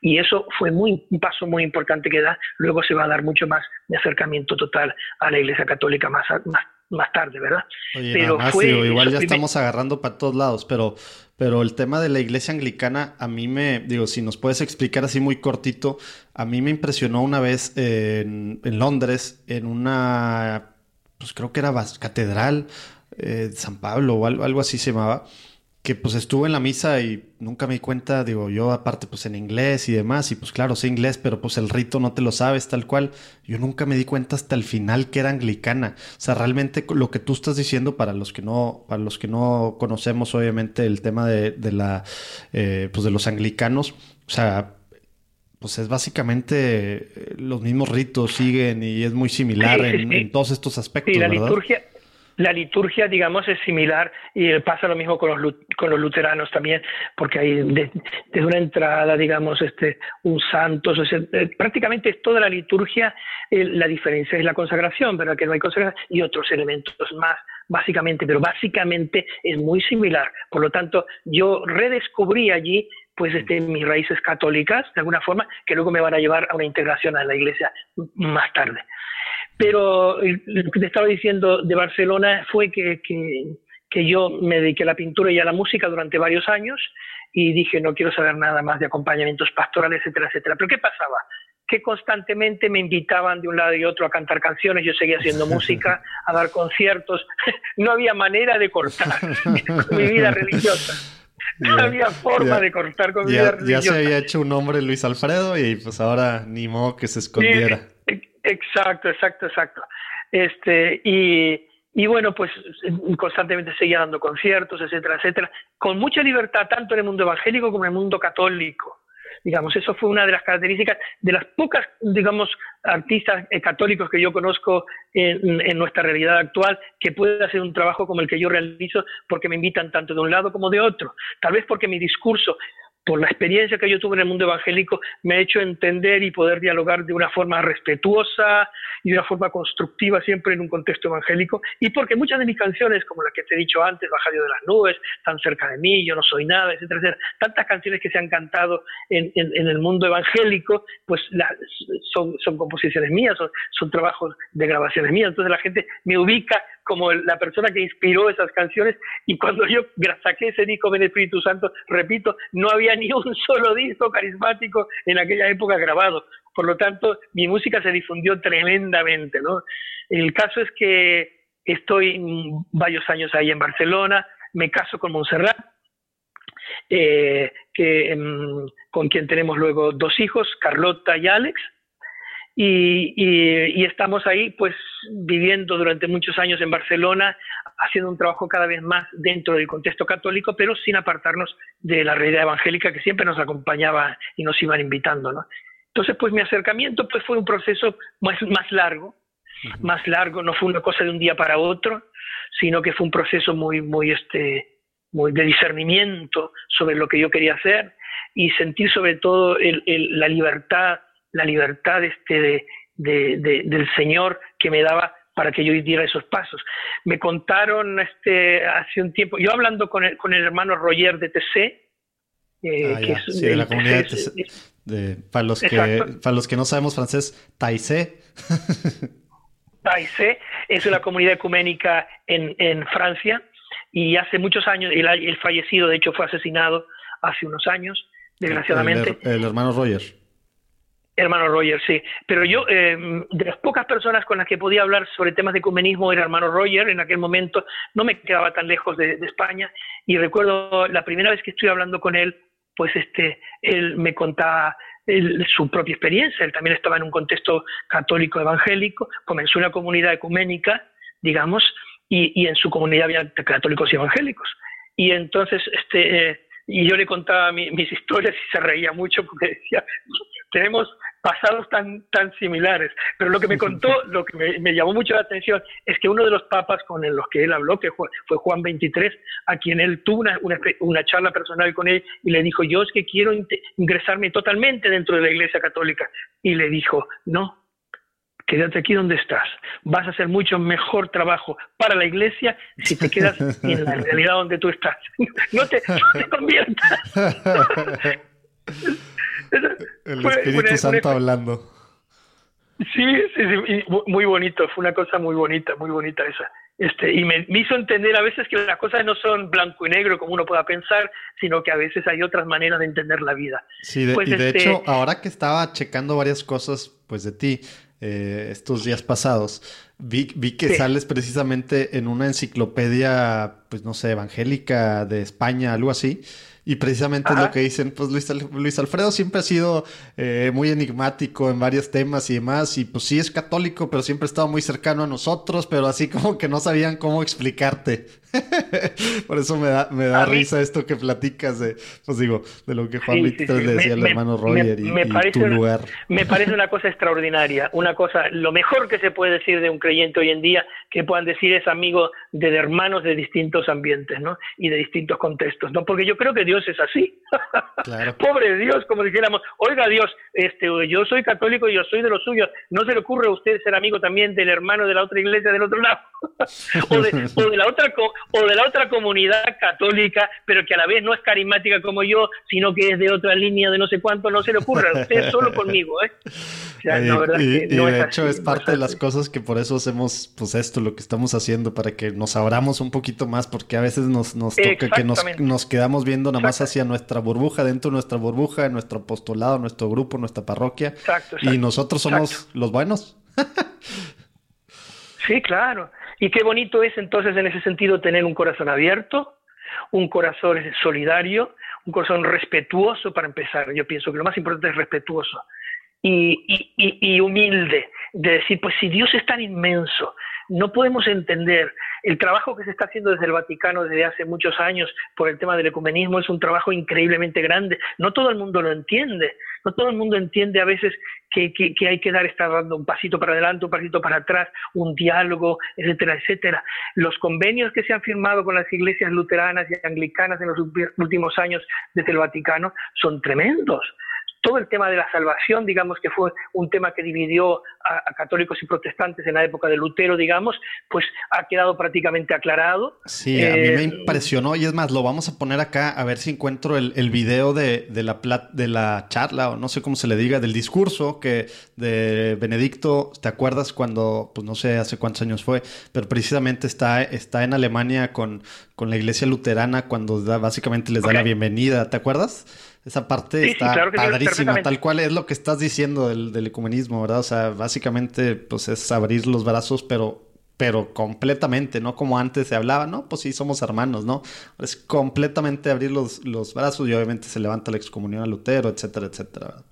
Y eso fue muy, un paso muy importante que da, luego se va a dar mucho más de acercamiento total a la Iglesia Católica más, más, más tarde, ¿verdad? pero igual ya estamos agarrando para todos lados, pero, pero el tema de la iglesia anglicana, a mí me, digo, si nos puedes explicar así muy cortito, a mí me impresionó una vez en, Londres, en una, pues creo que era catedral, eh, San Pablo o algo, algo así se llamaba que pues estuve en la misa y nunca me di cuenta, digo, yo aparte pues en inglés y demás, y pues claro, sé inglés, pero pues el rito no te lo sabes tal cual. Yo nunca me di cuenta hasta el final que era anglicana. O sea, realmente lo que tú estás diciendo para los que no, para los que no conocemos obviamente el tema de, de la, eh, pues de los anglicanos, o sea, pues es básicamente eh, los mismos ritos siguen y es muy similar en, todos estos aspectos. Sí, la liturgia, la liturgia, digamos, es similar y pasa lo mismo con los, con los luteranos también, porque hay desde una entrada, digamos, este, un santo, eh, prácticamente es toda la liturgia, eh, la diferencia es la consagración, ¿verdad? Que no hay consagración y otros elementos más, básicamente, pero básicamente es muy similar. Por lo tanto, yo redescubrí allí pues este, mis raíces católicas, de alguna forma, que luego me van a llevar a una integración a la iglesia más tarde. Pero lo que te estaba diciendo de Barcelona fue que, que, yo me dediqué a la pintura y a la música durante varios años y dije no quiero saber nada más de acompañamientos pastorales, etcétera, etcétera. Pero ¿qué pasaba? que constantemente me invitaban de un lado y otro a cantar canciones, yo seguía haciendo música, a dar conciertos, no había manera de cortar con mi vida religiosa. No había forma de cortar con mi vida religiosa. Ya se había hecho un nombre Luis Alfredo y pues ahora ni modo que se escondiera. Exacto, exacto, exacto. Este, y, y bueno, pues constantemente seguía dando conciertos, etcétera, etcétera, con mucha libertad, tanto en el mundo evangélico como en el mundo católico. Digamos, eso fue una de las características de las pocas, digamos, artistas eh, católicos que yo conozco en, nuestra realidad actual que pueden hacer un trabajo como el que yo realizo porque me invitan tanto de un lado como de otro. Tal vez porque mi discurso por la experiencia que yo tuve en el mundo evangélico, me ha hecho entender y poder dialogar de una forma respetuosa y de una forma constructiva siempre en un contexto evangélico, y porque muchas de mis canciones, como las que te he dicho antes, Baja Dios de las nubes, Tan cerca de mí, Yo no soy nada, etcétera, etcétera, tantas canciones que se han cantado en, el mundo evangélico, pues son, son composiciones mías, son, son trabajos de grabaciones mías, entonces la gente me ubica como la persona que inspiró esas canciones y cuando yo saqué ese disco del Espíritu Santo, repito, no había ni un solo disco carismático en aquella época grabado. Por lo tanto, mi música se difundió tremendamente, ¿no? El caso es que estoy varios años ahí en Barcelona, me caso con Montserrat, eh, que, em, con quien tenemos luego dos hijos, Carlota y Alex, y, estamos ahí pues viviendo durante muchos años en Barcelona, haciendo un trabajo cada vez más dentro del contexto católico, pero sin apartarnos de la realidad evangélica que siempre nos acompañaba y nos iban invitando. ¿no? Entonces pues mi acercamiento pues fue un proceso más, más largo, más largo, no fue una cosa de un día para otro, sino que fue un proceso muy, muy, este, muy de discernimiento sobre lo que yo quería hacer y sentir sobre todo la libertad, la libertad este de, del Señor que me daba para que yo diera esos pasos. Me contaron este, hace un tiempo, yo hablando con el, con el hermano Roger de TC, eh, ah, que es, sí, de la comunidad de, de para, los que, para los que no sabemos francés, Taizé. Taizé es una comunidad ecuménica en, en Francia y hace muchos años, el, el, fallecido de hecho fue asesinado hace unos años, desgraciadamente. el hermano Roger. Hermano Roger, sí. Pero yo, eh, de las pocas personas con las que podía hablar sobre temas de ecumenismo era hermano Roger. En aquel momento no me quedaba tan lejos de, España. Y recuerdo la primera vez que estuve hablando con él, pues este, él me contaba su propia experiencia. Él también estaba en un contexto católico evangélico, comenzó una comunidad ecuménica, digamos, y, en su comunidad había católicos y evangélicos. Y entonces, este, eh, y yo le contaba mis historias y se reía mucho porque decía, tenemos pasados tan, tan similares. Pero lo que me contó, lo que me, llamó mucho la atención, es que uno de los papas con los que él habló, que fue, Juan XXIII, a quien él tuvo una, una, charla personal con él y le dijo, yo es que quiero ingresarme totalmente dentro de la Iglesia Católica. Y le dijo, no, quédate aquí donde estás. Vas a hacer mucho mejor trabajo para la iglesia si te quedas en la realidad donde tú estás. No te, no te conviertas. El Espíritu Santo hablando. Sí, sí, sí, muy bonito, fue una cosa muy bonita, muy bonita esa. Este, y me, hizo entender a veces que las cosas no son blanco y negro como uno pueda pensar, sino que a veces hay otras maneras de entender la vida. Sí, de, pues y de este hecho, ahora que estaba checando varias cosas pues de ti eh, estos días pasados, vi, vi que sales precisamente en una enciclopedia, pues no sé, evangélica de España, algo así. Y precisamente es lo que dicen, pues Luis, Luis Alfredo siempre ha sido eh, muy enigmático en varios temas y demás, y pues sí es católico, pero siempre ha estado muy cercano a nosotros, pero así como que no sabían cómo explicarte. Por eso me da, me da risa esto que platicas de, pues digo, de lo que Juan Víctor le decía al hermano Roger y, tu lugar. Me parece una cosa extraordinaria, una cosa, lo mejor que se puede decir de un creyente hoy en día, que puedan decir es amigo de hermanos de distintos ambientes, ¿no? Y de distintos contextos, ¿no? Porque yo creo que Dios es así. Pobre Dios, como dijéramos, oiga Dios, este, yo soy católico y yo soy de los suyos, ¿no se le ocurre a usted ser amigo también del hermano de la otra iglesia del otro lado? o, de, la otra o de la otra comunidad católica, pero que a la vez no es carismática como yo, sino que es de otra línea de no sé cuánto, no se le ocurre a usted solo conmigo, ¿eh? y, de hecho es parte de las cosas que por eso hacemos pues esto, lo que estamos haciendo, para que nos abramos un poquito más, porque a veces nos, nos toca que nos, nos quedamos viendo nada más hacia nuestra burbuja, dentro de nuestra burbuja, nuestro apostolado, nuestro grupo, nuestra parroquia. y nosotros somos los buenos. sí, claro. Y qué bonito es entonces en ese sentido tener un corazón abierto, un corazón solidario, un corazón respetuoso para empezar. Yo pienso que lo más importante es respetuoso y, humilde, de decir, pues si Dios es tan inmenso, no podemos entender el trabajo que se está haciendo desde el Vaticano desde hace muchos años por el tema del ecumenismo es un trabajo increíblemente grande. No todo el mundo lo entiende, no todo el mundo entiende a veces que, hay que dar, estar dando un pasito para adelante, un pasito para atrás, un diálogo, etcétera, etcétera. Los convenios que se han firmado con las iglesias luteranas y anglicanas en los últimos años desde el Vaticano son tremendos todo el tema de la salvación, digamos que fue un tema que dividió a, católicos y protestantes en la época de Lutero, digamos, pues ha quedado prácticamente aclarado. Sí, a mí me eh, impresionó y es más, lo vamos a poner acá a ver si encuentro el, el video de, de, la de la charla o no sé cómo se le diga, del discurso que de Benedicto, ¿te acuerdas cuando, pues no sé hace cuántos años fue, pero precisamente está, está en Alemania con, con la iglesia luterana cuando da, básicamente les da la bienvenida, ¿te acuerdas? Esa parte está padrísima, tal cual es lo que estás diciendo del, del, ecumenismo, ¿verdad? O sea, básicamente, pues es abrir los brazos, pero, pero completamente, no como antes se hablaba, ¿no? Pues sí, somos hermanos, ¿no? Es completamente abrir los, los brazos y obviamente se levanta la excomunión a Lutero, etcétera, etcétera.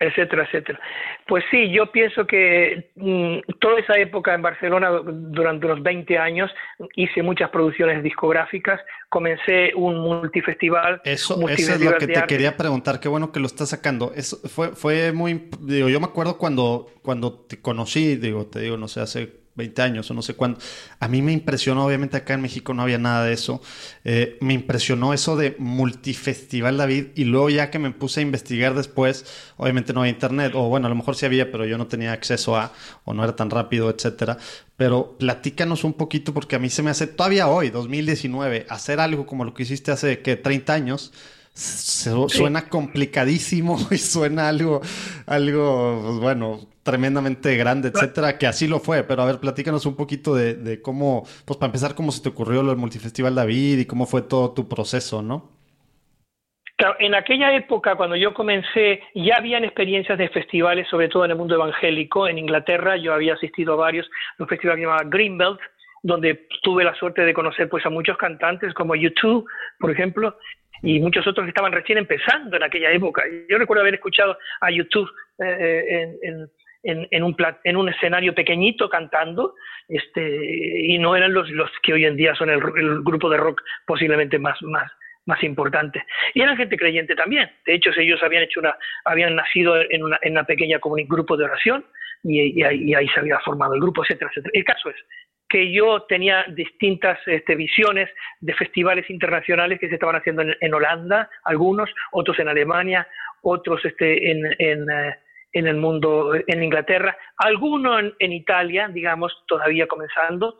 Etcétera, etcétera. Pues sí, yo pienso que mm, toda esa época en Barcelona, durante unos 20 años, hice muchas producciones discográficas, comencé un multifestival. Eso, eso es lo que te quería preguntar, qué bueno que lo estás sacando. Eso fue, fue muy, digo, yo me acuerdo cuando, cuando te conocí, digo, te digo, no sé, hace 20 años o no sé cuándo. A mí me impresionó, obviamente acá en México no había nada de eso, eh, me impresionó eso de Multifestival David y luego ya que me puse a investigar después, obviamente no había internet, o bueno, a lo mejor sí había, pero yo no tenía acceso a, o no era tan rápido, etcétera. Pero platícanos un poquito porque a mí se me hace todavía hoy, 2019, hacer algo como lo que hiciste hace que 30 años Suena complicadísimo y suena algo, algo, pues, bueno, tremendamente grande, etcétera, que así lo fue. Pero a ver, platícanos un poquito de, cómo, pues para empezar, cómo se te ocurrió lo del Multifestival David y cómo fue todo tu proceso, ¿no? Claro, en aquella época, cuando yo comencé, ya habían experiencias de festivales, sobre todo en el mundo evangélico. En Inglaterra yo había asistido a varios, un festival que se llamaba Greenbelt, donde tuve la suerte de conocer pues a muchos cantantes como U2, por ejemplo, y muchos otros que estaban recién empezando en aquella época. Yo recuerdo haber escuchado a YouTube eh, en, en, en, un en un escenario pequeñito cantando, este, y no eran los, los que hoy en día son el, grupo de rock posiblemente más, más, más importante. Y eran gente creyente también. De hecho, ellos habían hecho una, habían nacido en una, en una pequeña grupo de oración y, y, ahí, y, ahí, se había formado el grupo, etcétera, etcétera. El caso es que yo tenía distintas este, visiones de festivales internacionales que se estaban haciendo en, Holanda, algunos, otros en Alemania, otros este, en, en, eh, en, el mundo, en Inglaterra, algunos en, en, Italia, digamos, todavía comenzando.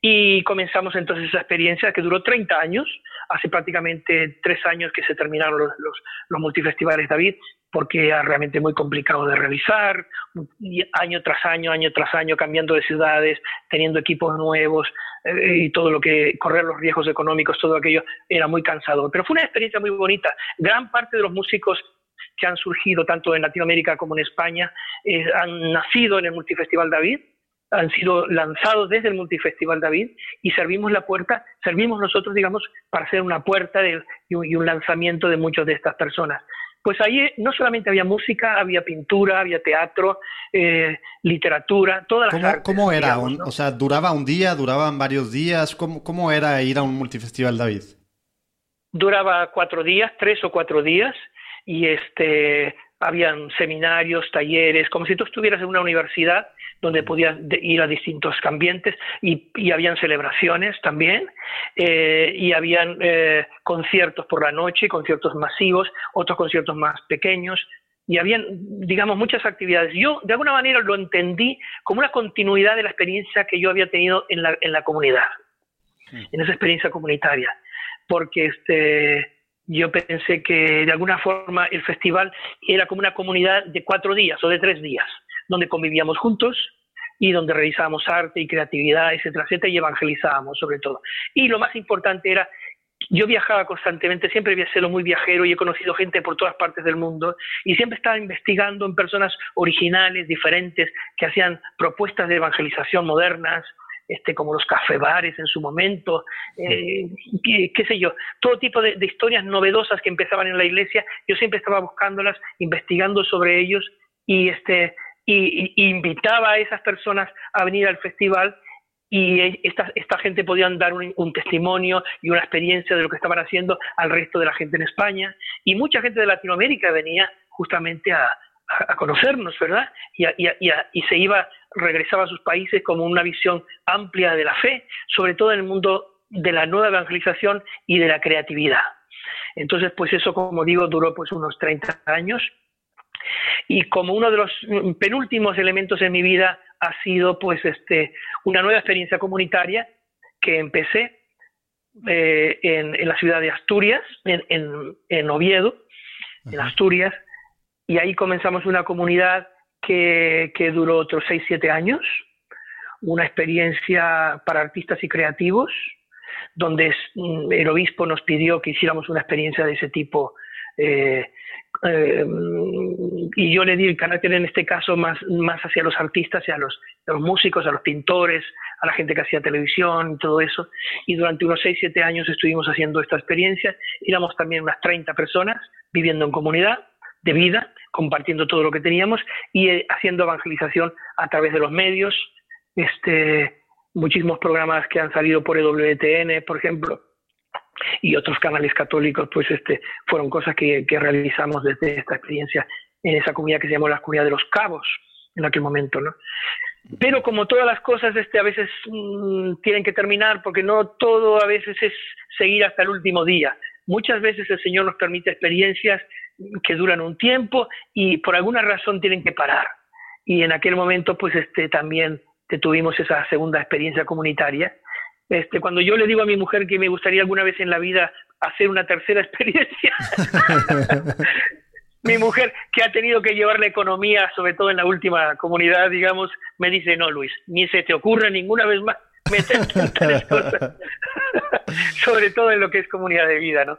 Y comenzamos entonces esa experiencia que duró 30 años, hace prácticamente tres años que se terminaron los, los, los multifestivales David, porque era realmente muy complicado de realizar, año tras año, año tras año, cambiando de ciudades, teniendo equipos nuevos eh, y todo lo que, correr los riesgos económicos, todo aquello era muy cansado. Pero fue una experiencia muy bonita. Gran parte de los músicos que han surgido tanto en Latinoamérica como en España eh, han nacido en el Multifestival David, han sido lanzados desde el Multifestival David y servimos la puerta, servimos nosotros, digamos, para hacer una puerta y un lanzamiento de muchas de estas personas pues ahí no solamente había música, había pintura, había teatro, eh, literatura, todas las ¿Cómo, artes. ¿Cómo era? O sea, ¿duraba un día, duraban varios días? ¿Cómo, ¿Cómo era ir a un multifestival, David? Duraba cuatro días, tres o cuatro días, y este habían seminarios, talleres, como si tú estuvieras en una universidad donde podías ir a distintos ambientes y, y habían celebraciones también eh, y habían eh, conciertos por la noche, conciertos masivos, otros conciertos más pequeños y habían, digamos, muchas actividades. Yo, de alguna manera, lo entendí como una continuidad de la experiencia que yo había tenido en la, en la comunidad, en esa experiencia comunitaria, porque este, yo pensé que de alguna forma el festival era como una comunidad de cuatro días o de tres días, donde convivíamos juntos y donde realizábamos arte y creatividad, etcétera, etcétera, y evangelizábamos sobre todo. Y lo más importante era, yo viajaba constantemente, siempre había sido muy viajero y he conocido gente por todas partes del mundo y siempre estaba investigando en personas originales, diferentes, que hacían propuestas de evangelización modernas, este, como los cafebares en su momento, eh, qué, sé yo, todo tipo de, historias novedosas que empezaban en la iglesia, yo siempre estaba buscándolas, investigando sobre ellos y, este, y, invitaba a esas personas a venir al festival y esta, esta gente podían dar un, un, testimonio y una experiencia de lo que estaban haciendo al resto de la gente en España. Y mucha gente de Latinoamérica venía justamente a, a conocernos, ¿verdad? Y, y, y, se iba, regresaba a sus países como una visión amplia de la fe, sobre todo en el mundo de la nueva evangelización y de la creatividad. Entonces, pues eso, como digo, duró pues unos 30 años. Y como uno de los penúltimos elementos en mi vida ha sido pues este, una nueva experiencia comunitaria que empecé eh, en, en, la ciudad de Asturias, en, en, en Oviedo, en Asturias, y ahí comenzamos una comunidad que, que duró otros 6-7 años, una experiencia para artistas y creativos, donde mm, el obispo nos pidió que hiciéramos una experiencia de ese tipo. Eh, eh, y yo le di el carácter en este caso más, más hacia los artistas y a los, a los músicos, a los pintores, a la gente que hacía televisión todo eso. Y durante unos 6-7 años estuvimos haciendo esta experiencia. Éramos también unas 30 personas viviendo en comunidad de vida, compartiendo todo lo que teníamos y eh, haciendo evangelización a través de los medios, este, muchísimos programas que han salido por EWTN, por ejemplo, y otros canales católicos, pues este, fueron cosas que, que realizamos desde esta experiencia en esa comunidad que se llamó la comunidad de los cabos en aquel momento, ¿no? Pero como todas las cosas, este, a veces mm, tienen que terminar porque no todo a veces es seguir hasta el último día. Muchas veces el Señor nos permite experiencias que duran un tiempo y por alguna razón tienen que parar. Y en aquel momento, pues este, también tuvimos esa segunda experiencia comunitaria. Este, cuando yo le digo a mi mujer que me gustaría alguna vez en la vida hacer una tercera experiencia, mi mujer, que ha tenido que llevar la economía, sobre todo en la última comunidad, digamos, me dice, no, Luis, ni se te ocurra ninguna vez más meterte en tales cosas, sobre todo en lo que es comunidad de vida, ¿no?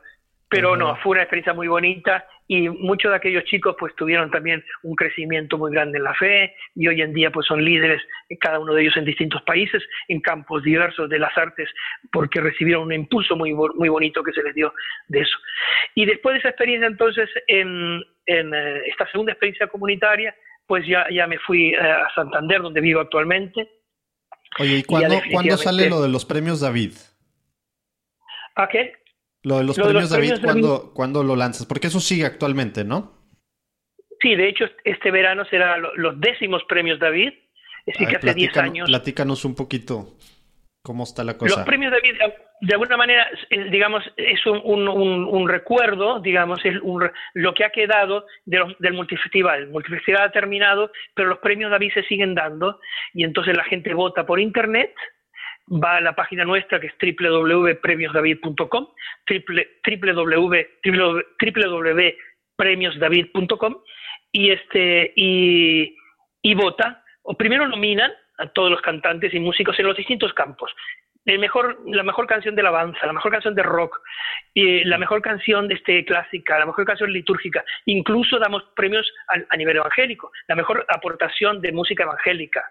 Pero no, fue una experiencia muy bonita y muchos de aquellos chicos pues tuvieron también un crecimiento muy grande en la fe y hoy en día pues son líderes, cada uno de ellos en distintos países, en campos diversos de las artes, porque recibieron un impulso muy, muy bonito que se les dio de eso. Y después de esa experiencia entonces, en, en eh, esta segunda experiencia comunitaria, pues ya, ya me fui eh, a Santander, donde vivo actualmente. Oye, ¿y cuándo, ¿cuándo sale lo de los premios David? ¿A qué? Lo de los premios David, ¿cuándo, lo lanzas? Porque eso sigue actualmente, ¿no? Sí, de hecho, este verano será los décimos premios David. Es decir, que hace 10 años. Platícanos un poquito cómo está la cosa. Los premios David, de alguna manera, digamos, es un, recuerdo, digamos, es lo que ha quedado del multifestival. El multifestival ha terminado, pero los premios David se siguen dando y entonces la gente vota por internet va a la página nuestra que es www.premiosdavid.com, www.premiosdavid.com y este y, y vota o primero nominan a todos los cantantes y músicos en los distintos campos. El mejor, la mejor canción de alabanza, la mejor canción de rock, y la mejor canción de este, clásica, la mejor canción litúrgica. Incluso damos premios a, a nivel evangélico, la mejor aportación de música evangélica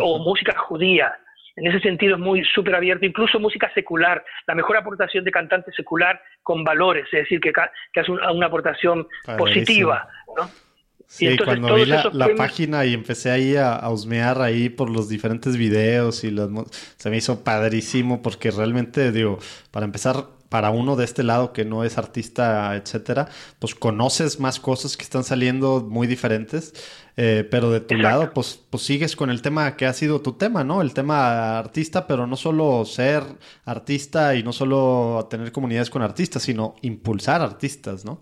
o música judía, en ese sentido es muy súper abierto, incluso música secular, la mejor aportación de cantante secular con valores, es decir, que, que hace una aportación positiva, ¿no? Sí, cuando vi la, página y empecé ahí a, a, husmear ahí por los diferentes videos y los, se me hizo padrísimo porque realmente, digo, para empezar, para uno de este lado que no es artista, etcétera, pues conoces más cosas que están saliendo muy diferentes, eh, pero de tu lado, pues, pues sigues con el tema que ha sido tu tema, ¿no? El tema artista, pero no solo ser artista y no solo tener comunidades con artistas, sino impulsar artistas, ¿no?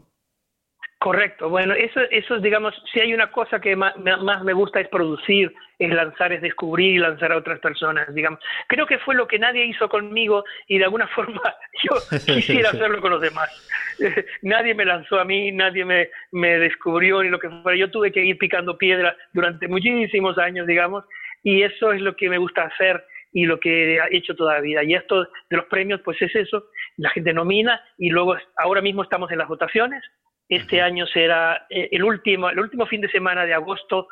Correcto, bueno, eso, eso digamos, si hay una cosa que más, me gusta es producir, es lanzar, es descubrir y lanzar a otras personas, digamos. Creo que fue lo que nadie hizo conmigo y de alguna forma yo quisiera hacerlo con los demás. nadie me lanzó a mí, nadie me, me descubrió ni lo que fuera. Yo tuve que ir picando piedra durante muchísimos años, digamos, y eso es lo que me gusta hacer y lo que he hecho toda la vida. Y esto de los premios, pues es eso, la gente nomina y luego ahora mismo estamos en las votaciones este año será eh, el último, el último fin de semana de agosto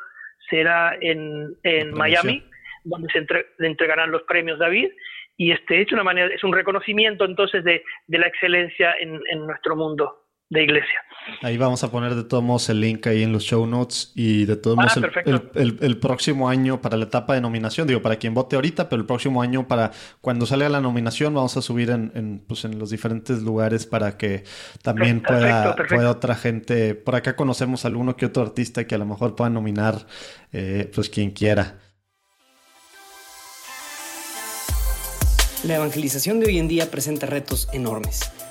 será en, en Miami, donde se entregarán los premios David. Y este es una manera, es un reconocimiento entonces de, de la excelencia en, en nuestro mundo de iglesia. Ahí vamos a poner de todos modos el link ahí en los show notes y de todos modos ah, el, el, próximo año para la etapa de nominación, digo, para quien vote ahorita, pero el próximo año para cuando salga la nominación vamos a subir en, en, pues en los diferentes lugares para que también pueda, pueda otra gente, por acá conocemos a alguno que otro artista que a lo mejor pueda nominar, eh, pues quien quiera. La evangelización de hoy en día presenta retos enormes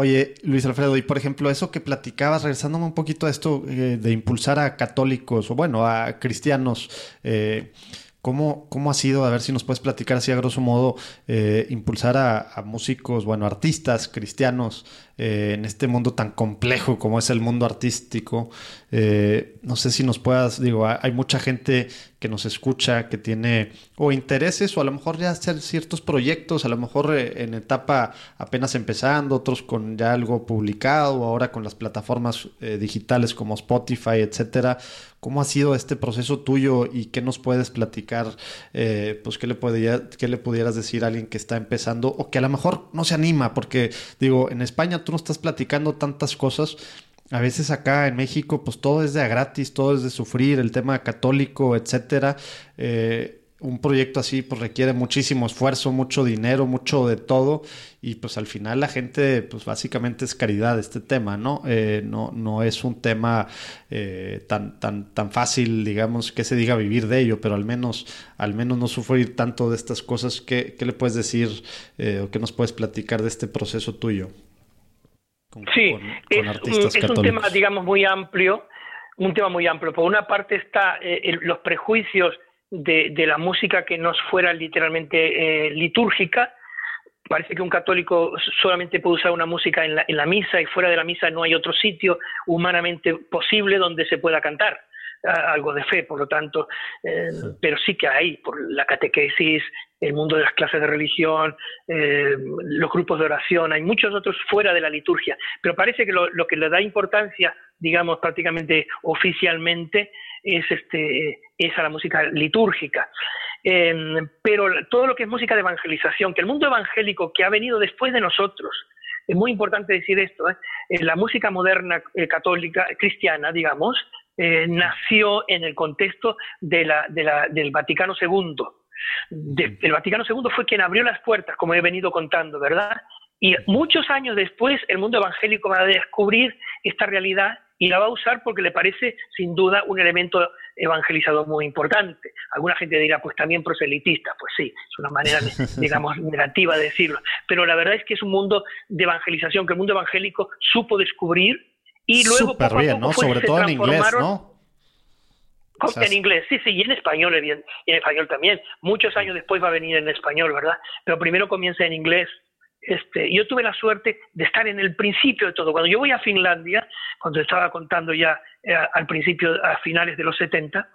Oye, Luis Alfredo, y por ejemplo, eso que platicabas, regresándome un poquito a esto eh, de impulsar a católicos o bueno, a cristianos, eh, ¿cómo, ha sido? A ver si nos puedes platicar así a grosso modo, eh, impulsar a, músicos, bueno, artistas cristianos eh, en este mundo tan complejo como es el mundo artístico. Eh, no sé si nos puedas, digo, hay mucha gente que nos escucha, que tiene o intereses o a lo mejor ya hacer ciertos proyectos, a lo mejor eh, en etapa apenas empezando, otros con ya algo publicado, ahora con las plataformas digitales como Spotify, etcétera. ¿Cómo ha sido este proceso tuyo y qué nos puedes platicar? pues qué le, podría, qué le pudieras decir a alguien que está empezando o que a lo mejor no se anima, porque digo, en España tú no estás platicando tantas cosas. A veces acá en México, pues todo es de a gratis, todo es de sufrir, el tema católico, etcétera. Eh, un proyecto así pues requiere muchísimo esfuerzo, mucho dinero, mucho de todo y pues al final la gente pues básicamente es caridad este tema, ¿no? Eh, no, no es un tema eh, tan, tan, tan fácil, digamos, que se diga vivir de ello, pero al menos, al menos no sufrir tanto de estas cosas. ¿Qué, le puedes decir o qué nos puedes platicar de este proceso tuyo? Sí, es, un tema, digamos, muy amplio, un tema muy amplio. Por una parte está los prejuicios de, de, la música que no fuera literalmente eh, litúrgica. Parece que un católico solamente puede usar una música en la, en la misa y fuera de la misa no hay otro sitio humanamente posible donde se pueda cantar algo de fe, por lo tanto, eh, pero sí que hay, por la catequesis, el mundo de las clases de religión, eh, los grupos de oración, hay muchos otros fuera de la liturgia, pero parece que lo, que le da importancia, digamos, prácticamente oficialmente, es, este, es a la música litúrgica. Em, pero todo lo que es música de evangelización, que el mundo evangélico que ha venido después de nosotros, es muy importante decir esto, ¿eh? Eh, la música moderna eh, católica, cristiana, digamos, nació en el contexto del Vaticano II. El Vaticano II fue quien abrió las puertas, como he venido contando, ¿verdad? Y muchos años después el mundo evangélico va a descubrir esta realidad y la va a usar porque le parece sin duda un elemento evangelizador muy importante. Alguna gente dirá, pues también proselitista, pues sí, es una manera, digamos, negativa de decirlo, pero la verdad es que es un mundo de evangelización que el mundo evangélico supo descubrir y luego Súper bien, ¿no? Sobre todo en inglés, ¿no? En inglés, sí, sí, y en español, y en español también. Muchos años después va a venir en español, ¿verdad? Pero primero comienza en inglés este, yo tuve la suerte de estar en el principio de todo. Cuando yo voy a Finlandia, cuando estaba contando ya eh, al principio, a finales de los 70,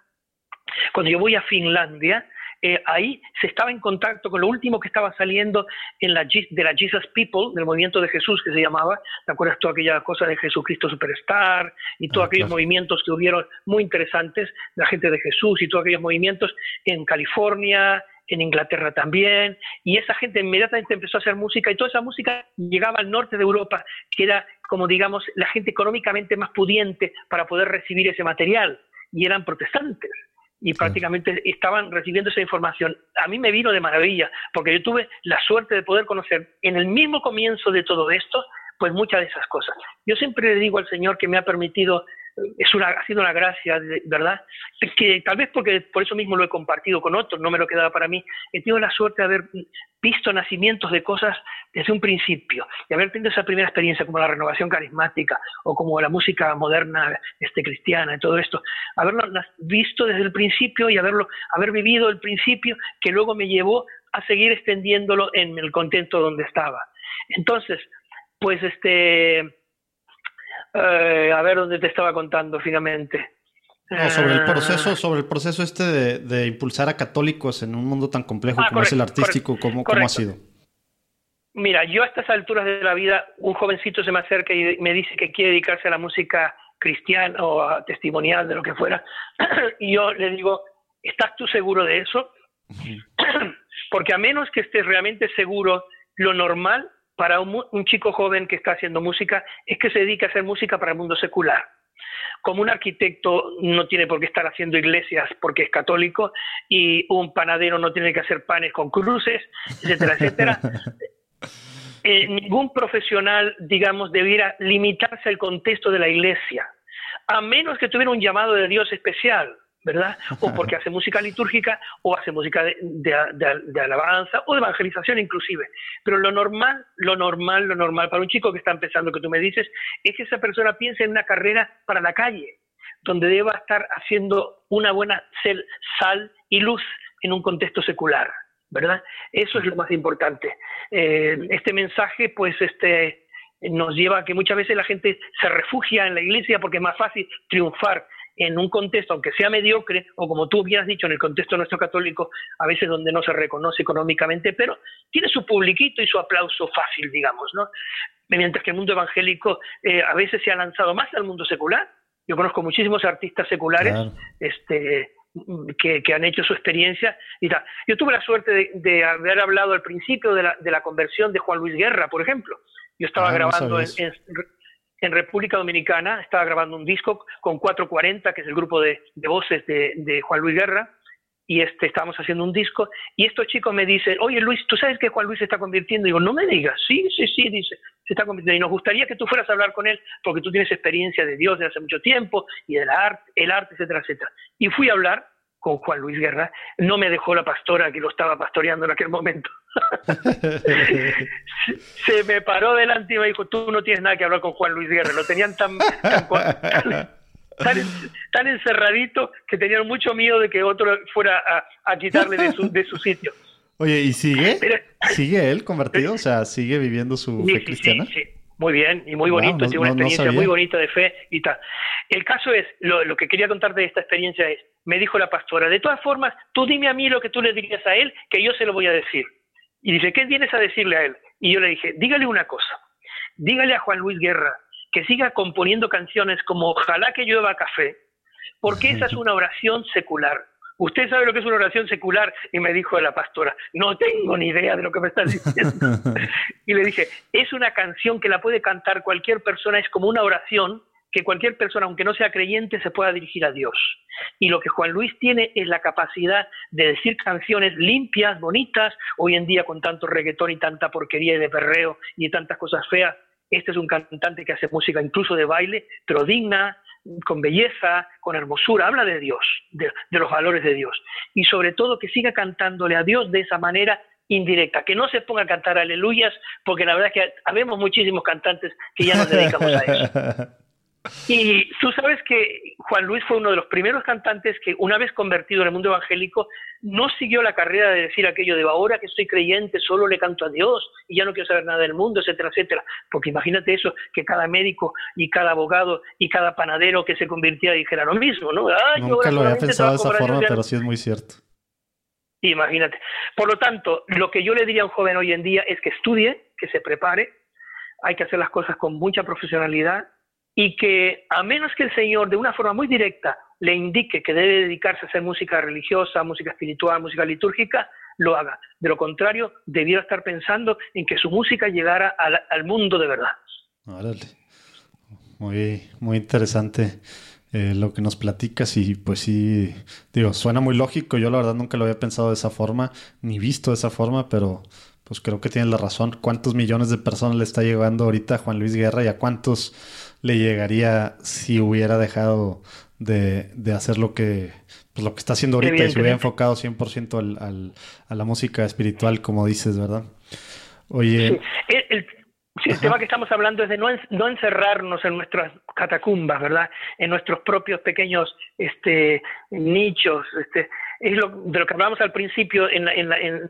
cuando yo voy a Finlandia, eh, ahí se estaba en contacto con lo último que estaba saliendo en la, de la Jesus People, del movimiento de Jesús que se llamaba, ¿te acuerdas toda aquella cosa de Jesucristo Superstar y todos ah, aquellos movimientos que hubieron muy interesantes, la gente de Jesús y todos aquellos movimientos en California, en Inglaterra también, y esa gente inmediatamente empezó a hacer música y toda esa música llegaba al norte de Europa, que era como digamos la gente económicamente más pudiente para poder recibir ese material, y eran protestantes y prácticamente estaban recibiendo esa información. A mí me vino de maravilla, porque yo tuve la suerte de poder conocer en el mismo comienzo de todo esto, pues muchas de esas cosas. Yo siempre le digo al Señor que me ha permitido es una, ha sido una gracia, ¿verdad? Que tal vez porque por eso mismo lo he compartido con otros, no me lo quedaba para mí. He tenido la suerte de haber visto nacimientos de cosas desde un principio y haber tenido esa primera experiencia como la renovación carismática o como la música moderna este, cristiana y todo esto. Haberlo visto desde el principio y haberlo, haber vivido el principio que luego me llevó a seguir extendiéndolo en el contento donde estaba. Entonces, pues este eh, a ver dónde te estaba contando finalmente. sobre el proceso, sobre el proceso este de, impulsar a católicos en un mundo tan complejo ah, como es el artístico, ¿cómo, ha sido? Mira, yo a estas alturas de la vida, un jovencito se me acerca y me dice que quiere dedicarse a la música cristiana o a testimonial, de lo que fuera, y yo le digo, ¿estás tú seguro de eso? Porque a menos que estés realmente seguro, lo normal para un, chico joven que está haciendo música es que se dedique a hacer música para el mundo secular. Como un arquitecto no tiene por qué estar haciendo iglesias porque es católico y un panadero no tiene que hacer panes con cruces, etcétera, etcétera. Eh, ningún profesional, digamos, debiera limitarse al contexto de la iglesia, a menos que tuviera un llamado de Dios especial. ¿Verdad? O porque hace música litúrgica o hace música de, alabanza o de evangelización inclusive. Pero lo normal, lo normal, lo normal para un chico que está empezando, que tú me dices, es que esa persona piense en una carrera para la calle, donde deba estar haciendo una buena sal y luz en un contexto secular, ¿verdad? Eso es lo más importante. Eh, este mensaje, pues, este, nos lleva a que muchas veces la gente se refugia en la iglesia porque es más fácil triunfar en un contexto, aunque sea mediocre, o como tú bien has dicho, en el contexto nuestro católico, a veces donde no se reconoce económicamente, pero tiene su publiquito y su aplauso fácil, digamos, ¿no? Mientras que el mundo evangélico eh, a veces se ha lanzado más al mundo secular. Yo conozco muchísimos artistas seculares este, que, han hecho su experiencia y tal. Yo tuve la suerte de, haber hablado al principio de la, de la, conversión de Juan Luis Guerra, por ejemplo. Yo estaba ah, grabando en, en República Dominicana, estaba grabando un disco con 440, que es el grupo de, voces de, Juan Luis Guerra, y este, estábamos haciendo un disco, y estos chicos me dicen, oye Luis, ¿tú sabes que Juan Luis se está convirtiendo? Y digo, no me digas, sí, sí, sí, dice, se está convirtiendo, y nos gustaría que tú fueras a hablar con él, porque tú tienes experiencia de Dios de hace mucho tiempo, y del arte, el arte, etcétera, etcétera. Y fui a hablar con Juan Luis Guerra, no me dejó la pastora que lo estaba pastoreando en aquel momento. se me paró delante y me dijo, tú no tienes nada que hablar con Juan Luis Guerra. Lo tenían tan, tan, encerradito que tenían mucho miedo de que otro fuera a, quitarle de su, de su sitio. Oye, ¿y sigue? ¿Sigue él convertido? O sea, ¿sigue viviendo su fe cristiana? Sí, muy bien y muy bonito, una experiencia muy bonita de fe y tal. El caso es, lo, lo, que quería contar de esta experiencia es, me dijo la pastora, de todas formas, tú dime a mí lo que tú le dirías a él, que yo se lo voy a decir. Y dice, ¿qué vienes a decirle a él? Y yo le dije, dígale una cosa, dígale a Juan Luis Guerra que siga componiendo canciones como Ojalá que llueva café, porque esa es una oración secular. ¿Usted sabe lo que es una oración secular? Y me dijo la pastora, no tengo ni idea de lo que me estás diciendo. y le dije, es una canción que la puede cantar cualquier persona, es como una oración que cualquier persona, aunque no sea creyente, se pueda dirigir a Dios. Y lo que Juan Luis tiene es la capacidad de decir canciones limpias, bonitas, hoy en día con tanto reggaetón y tanta porquería y de perreo y tantas cosas feas. Este es un cantante que hace música incluso de baile, pero digna, con belleza, con hermosura, habla de Dios, de, los valores de Dios. Y sobre todo que siga cantándole a Dios de esa manera indirecta, que no se ponga a cantar aleluyas, porque la verdad es que habemos muchísimos cantantes que ya nos dedicamos a eso. Y tú sabes que Juan Luis fue uno de los primeros cantantes que, una vez convertido en el mundo evangélico, no siguió la carrera de decir aquello de ahora que soy creyente, solo le canto a Dios y ya no quiero saber nada del mundo, etcétera, etcétera. Porque imagínate eso, que cada médico y cada abogado y cada panadero que se convirtiera dijera lo mismo, ¿no? Nunca lo había pensado de esa forma, pero sí es muy cierto. Imagínate. Por lo tanto, lo que yo le diría a un joven hoy en día es que estudie, que se prepare, hay que hacer las cosas con mucha profesionalidad, y que a menos que el Señor de una forma muy directa le indique que debe dedicarse a hacer música religiosa, música espiritual, música litúrgica, lo haga. De lo contrario, debiera estar pensando en que su música llegara al, mundo de verdad. Muy, muy interesante eh, lo que nos platicas y pues sí, digo, suena muy lógico. Yo la verdad nunca lo había pensado de esa forma, ni visto de esa forma, pero pues creo que tienes la razón. ¿Cuántos millones de personas le está llegando ahorita a Juan Luis Guerra y a cuántos le llegaría si hubiera dejado de, hacer lo que, pues, lo que está haciendo ahorita y se hubiera enfocado 100% al, al, a la música espiritual, como dices, ¿verdad? Oye... El, tema que estamos hablando es de no, no encerrarnos en nuestras catacumbas, ¿verdad? En nuestros propios pequeños este, nichos, este, es lo, de lo que hablábamos al principio en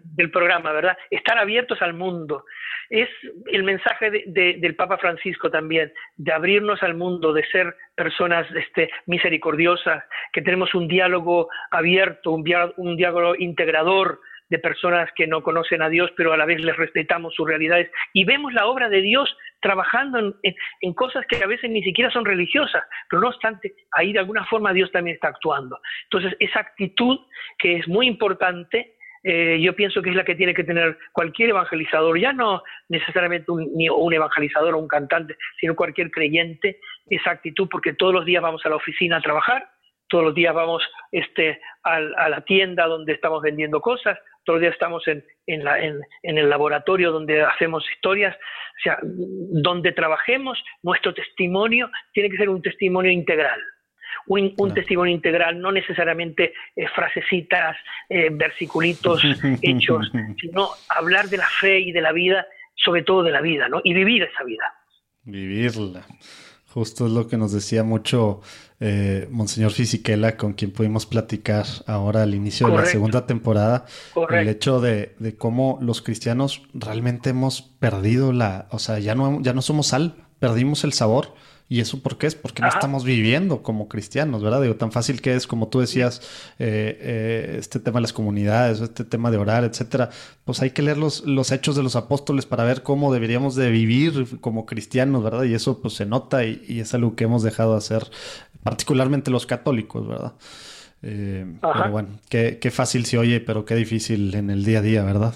del programa, ¿verdad? Estar abiertos al mundo. Es el mensaje del Papa Francisco también, de abrirnos al mundo, de ser personas este, misericordiosas, que tenemos un diálogo abierto, un, un diálogo integrador, de personas que no conocen a Dios, pero a la vez les respetamos sus realidades y vemos la obra de Dios trabajando en, cosas que a veces ni siquiera son religiosas, pero no obstante, ahí de alguna forma Dios también está actuando. Entonces, esa actitud que es muy importante, eh, yo pienso que es la que tiene que tener cualquier evangelizador, ya no necesariamente un, un evangelizador o un cantante, sino cualquier creyente, esa actitud, porque todos los días vamos a la oficina a trabajar, todos los días vamos este, a, la tienda donde estamos vendiendo cosas, todos los días estamos en, en, el laboratorio donde hacemos historias, o sea, donde trabajemos, nuestro testimonio tiene que ser un testimonio integral. Un, testimonio integral, no necesariamente eh, frasecitas, eh, versiculitos hechos, sino hablar de la fe y de la vida, sobre todo de la vida, ¿no? Y vivir esa vida. Vivirla. Justo es lo que nos decía mucho eh, Monseñor Fisiquela, con quien pudimos platicar ahora al inicio de la segunda temporada. El hecho de, de, cómo los cristianos realmente hemos perdido la, o sea, ya no, ya no somos sal, perdimos el sabor ¿Y eso por qué es? Porque no estamos viviendo como cristianos, ¿verdad? Digo, tan fácil que es, como tú decías, eh, eh, este tema de las comunidades, este tema de orar, etcétera. Pues hay que leer los, los hechos de los apóstoles para ver cómo deberíamos de vivir como cristianos, ¿verdad? Y eso pues se nota y, es algo que hemos dejado de hacer, particularmente los católicos, ¿verdad? Eh, pero bueno, qué, qué fácil se oye, pero qué difícil en el día a día, ¿verdad?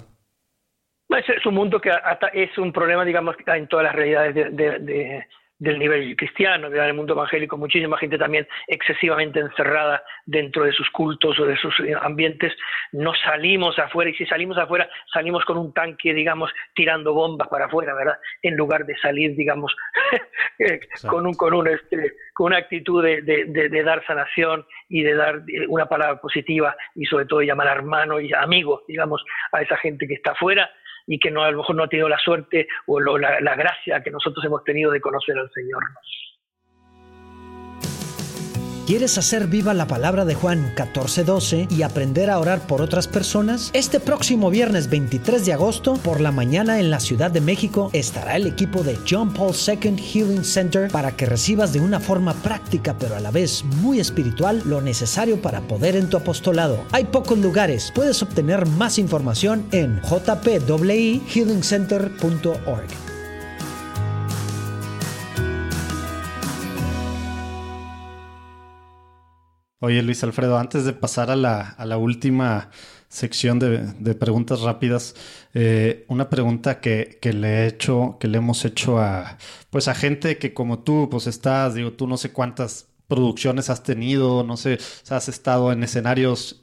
Es un mundo que es un problema, digamos, en todas las realidades de, del nivel cristiano, en el mundo evangélico, muchísima gente también excesivamente encerrada dentro de sus cultos o de sus ambientes, no salimos afuera y si salimos afuera salimos con un tanque, digamos, tirando bombas para afuera, ¿verdad? En lugar de salir, digamos, eh, con un con un este, con una actitud de, de, dar sanación y de dar eh, una palabra positiva y sobre todo llamar hermano y amigo, digamos, a esa gente que está afuera y que no, a lo mejor no ha tenido la suerte o la, la gracia que nosotros hemos tenido de conocer al Señor. ¿Quieres hacer viva la palabra de Juan 14:12 y aprender a orar por otras personas? Este próximo viernes 23 de agosto, por la mañana en la Ciudad de México, estará el equipo de John Paul II Healing Center para que recibas de una forma práctica pero a la vez muy espiritual lo necesario para poder en tu apostolado. Hay pocos lugares, puedes obtener más información en jpwehealingcenter.org. Oye, Luis Alfredo, antes de pasar a la, a la última sección de, preguntas rápidas, eh, una pregunta que, que, le he hecho, que le hemos hecho a, pues a gente que como tú, pues estás, digo, tú no sé cuántas producciones has tenido, no sé, has estado en escenarios,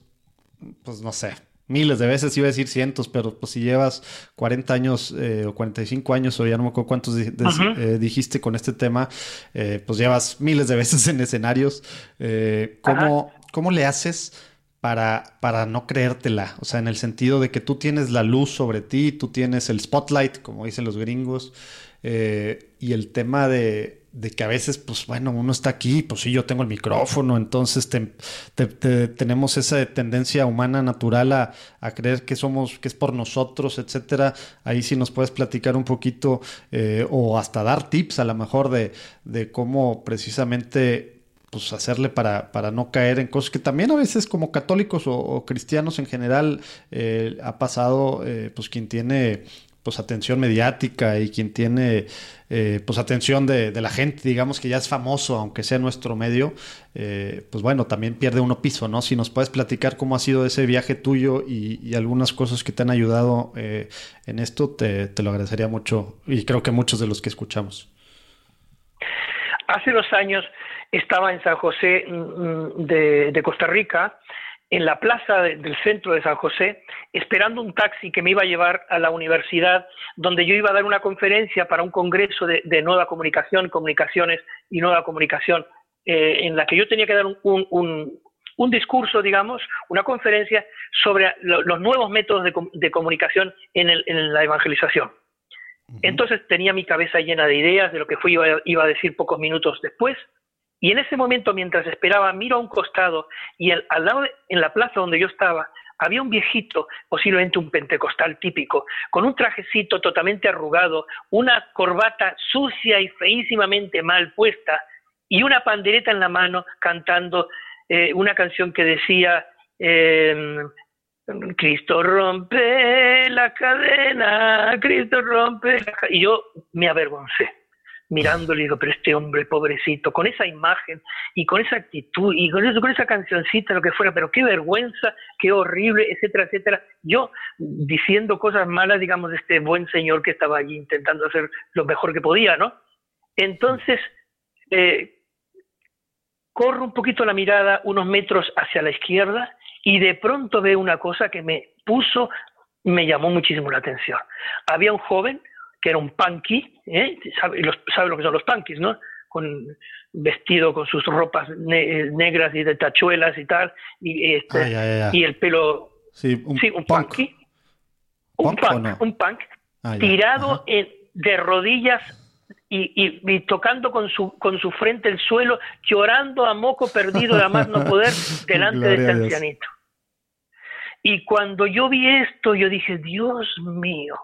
pues no sé, miles de veces, iba a decir cientos, pero pues si llevas 40 años eh, o 45 años o ya no me acuerdo cuántos eh, dijiste con este tema, eh, pues llevas miles de veces en escenarios. ¿cómo, ¿Cómo le haces para, para no creértela? O sea, en el sentido de que tú tienes la luz sobre ti, tú tienes el spotlight, como dicen los gringos, y el tema de de que a veces, pues bueno, uno está aquí, pues sí, yo tengo el micrófono, entonces tenemos esa tendencia humana natural a, creer que somos, que es por nosotros, etcétera. Ahí sí nos puedes platicar un poquito eh, o hasta dar tips a lo mejor de, de cómo precisamente pues hacerle para, para, no caer en cosas que también a veces como católicos o, cristianos en general eh, ha pasado, eh, pues quien tiene pues atención mediática y quien tiene eh, pues atención de, la gente, digamos que ya es famoso, aunque sea nuestro medio, eh, pues bueno, también pierde uno piso, ¿no? Si nos puedes platicar cómo ha sido ese viaje tuyo y, algunas cosas que te han ayudado eh, en esto, te, lo agradecería mucho y creo que muchos de los que escuchamos. Hace dos años estaba en San José mm, mm, de Costa Rica en la plaza del centro de San José, esperando un taxi que me iba a llevar a la universidad, donde yo iba a dar una conferencia para un congreso de, nueva comunicación, comunicaciones y nueva comunicación, eh, en la que yo tenía que dar un, discurso, digamos, una conferencia sobre los nuevos métodos de, comunicación en, la evangelización. Entonces tenía mi cabeza llena de ideas de lo que fui, iba a decir pocos minutos después, y en ese momento, mientras esperaba, miro a un costado y al lado, en la plaza donde yo estaba, había un viejito, posiblemente un pentecostal típico, con un trajecito totalmente arrugado, una corbata sucia y feísimamente mal puesta y una pandereta en la mano cantando eh, una canción que decía, em, Cristo rompe la cadena, Cristo rompe la cadena. Y yo me avergoncé mirándole y digo, pero este hombre pobrecito, con esa imagen y con esa actitud y con esa cancioncita, lo que fuera, pero qué vergüenza, qué horrible, etcétera, etcétera. Yo diciendo cosas malas, digamos, de este buen señor que estaba allí intentando hacer lo mejor que podía, ¿no? Entonces, eh, corro un poquito la mirada unos metros hacia la izquierda y de pronto veo una cosa que me puso, me llamó muchísimo la atención. Había un joven, que era un punky, ¿eh? ¿Sabe, lo que son los punkies, no? Con, vestido con sus ropas negras y de tachuelas y tal, y, este, y el pelo... Sí, un, punky. Un punk, un punk, ah, tirado de rodillas y, y, tocando con su, con su frente el suelo, llorando a moco perdido de más no poder delante de este ancianito. Y cuando yo vi esto, yo dije, Dios mío.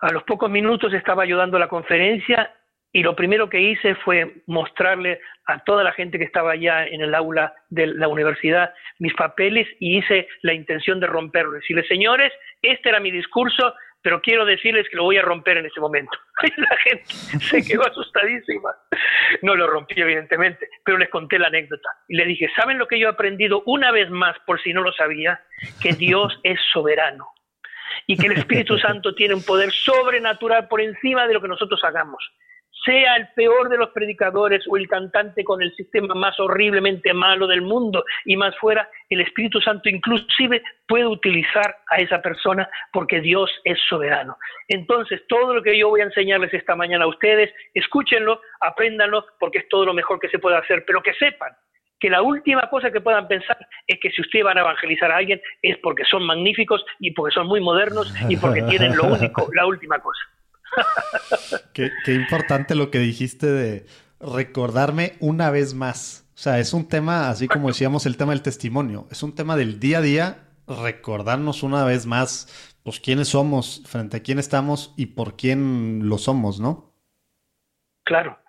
A los pocos minutos estaba ayudando a la conferencia y lo primero que hice fue mostrarle a toda la gente que estaba allá en el aula de la universidad mis papeles y hice la intención de romperlo. Decirle, señores, este era mi discurso, pero quiero decirles que lo voy a romper en ese momento. La gente se quedó asustadísima. No lo rompí, evidentemente, pero les conté la anécdota. Y le dije, ¿saben lo que yo he aprendido una vez más, por si no lo sabía? Que Dios es soberano y que el Espíritu Santo tiene un poder sobrenatural por encima de lo que nosotros hagamos sea el peor de los predicadores o el cantante con el sistema más horriblemente malo del mundo y más fuera, el Espíritu Santo inclusive puede utilizar a esa persona porque Dios es soberano. Entonces, todo lo que yo voy a enseñarles esta mañana a ustedes, escúchenlo, apréndanlo, porque es todo lo mejor que se puede hacer, pero que sepan que la última cosa que puedan pensar es que si ustedes van a evangelizar a alguien es porque son magníficos y porque son muy modernos y porque tienen lo único, la última cosa qué, importante lo que dijiste de recordarme una vez más. O sea, es un tema, así como decíamos, el tema del testimonio. Es un tema del día a día, recordarnos una vez más, pues, quiénes somos, frente a quién estamos y por quién lo somos, ¿no? Claro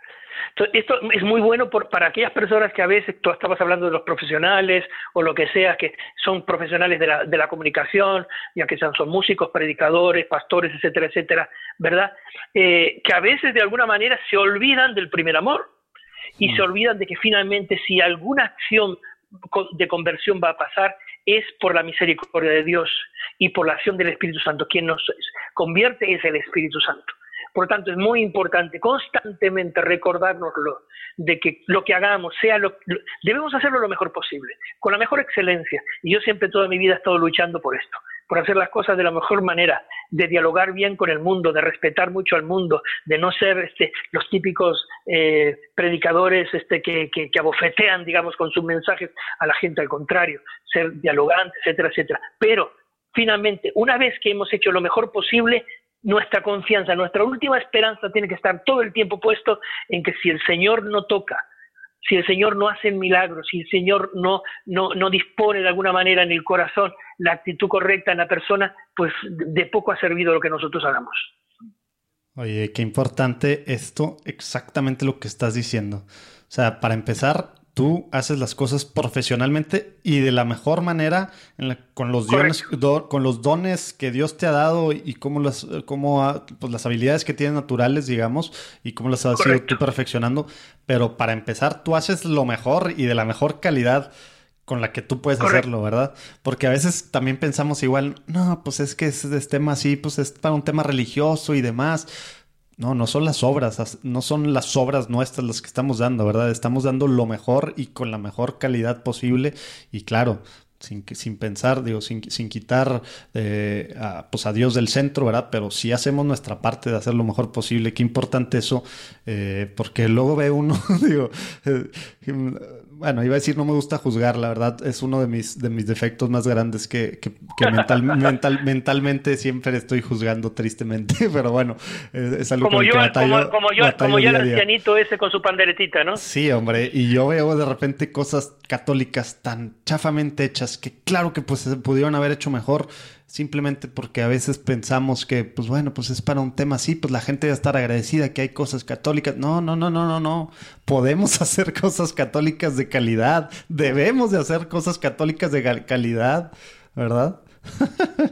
esto es muy bueno para aquellas personas que a veces, tú estabas hablando de los profesionales o lo que sea, que son profesionales de la, de la comunicación, ya que sean, son músicos, predicadores, pastores, etcétera, etcétera, ¿verdad? Eh, que a veces de alguna manera se olvidan del primer amor y se mm. olvidan de que finalmente si alguna acción de conversión va a pasar es por la misericordia de Dios y por la acción del Espíritu Santo. Quien nos convierte es el Espíritu Santo. Por tanto, es muy importante constantemente recordárnoslo de que lo que hagamos sea lo, debemos hacerlo lo mejor posible, con la mejor excelencia. Y yo siempre toda mi vida he estado luchando por esto, por hacer las cosas de la mejor manera, de dialogar bien con el mundo, de respetar mucho al mundo, de no ser este, los típicos eh, predicadores este, que, que, que abofetean, digamos, con sus mensajes a la gente, al contrario, ser dialogantes, etcétera, etcétera. Pero finalmente, una vez que hemos hecho lo mejor posible, nuestra confianza, nuestra última esperanza tiene que estar todo el tiempo puesto en que si el Señor no toca, si el Señor no hace milagros, si el Señor no, no, no dispone de alguna manera en el corazón la actitud correcta en la persona, pues de poco ha servido lo que nosotros hagamos. Oye, qué importante esto, exactamente lo que estás diciendo. O sea, para empezar, tú haces las cosas profesionalmente y de la mejor manera con, los dones, con los dones que Dios te ha dado y cómo las, cómo, pues las habilidades que tienes naturales, digamos, y cómo las has ido tú perfeccionando. Pero para empezar, tú haces lo mejor y de la mejor calidad con la que tú puedes hacerlo, ¿verdad? Porque a veces también pensamos igual, no, pues es que es, es tema así, pues es para un tema religioso y demás. No, no son las obras, no son las obras nuestras las que estamos dando, ¿verdad? Estamos dando lo mejor y con la mejor calidad posible. Y claro, sin, sin pensar, digo, sin, sin quitar eh, a, pues a Dios del centro, ¿verdad? Pero si hacemos nuestra parte de hacer lo mejor posible, qué importante eso, eh, porque luego ve uno, digo, eh, bueno, iba a decir no me gusta juzgar, la verdad es uno de mis, de mis defectos más grandes que, que, mental, mental, mentalmente siempre estoy juzgando tristemente, pero bueno, es, algo como yo, como, como, yo, como yo el ancianito ese con su panderetita, ¿no? Sí, hombre, y yo veo de repente cosas católicas tan chafamente hechas que claro que pues se pudieron haber hecho mejor, simplemente porque a veces pensamos que, pues bueno, pues es para un tema así, pues la gente debe estar agradecida que hay cosas católicas. No, no, no, no, no, no. Podemos hacer cosas católicas de calidad. Debemos de hacer cosas católicas de calidad, ¿verdad?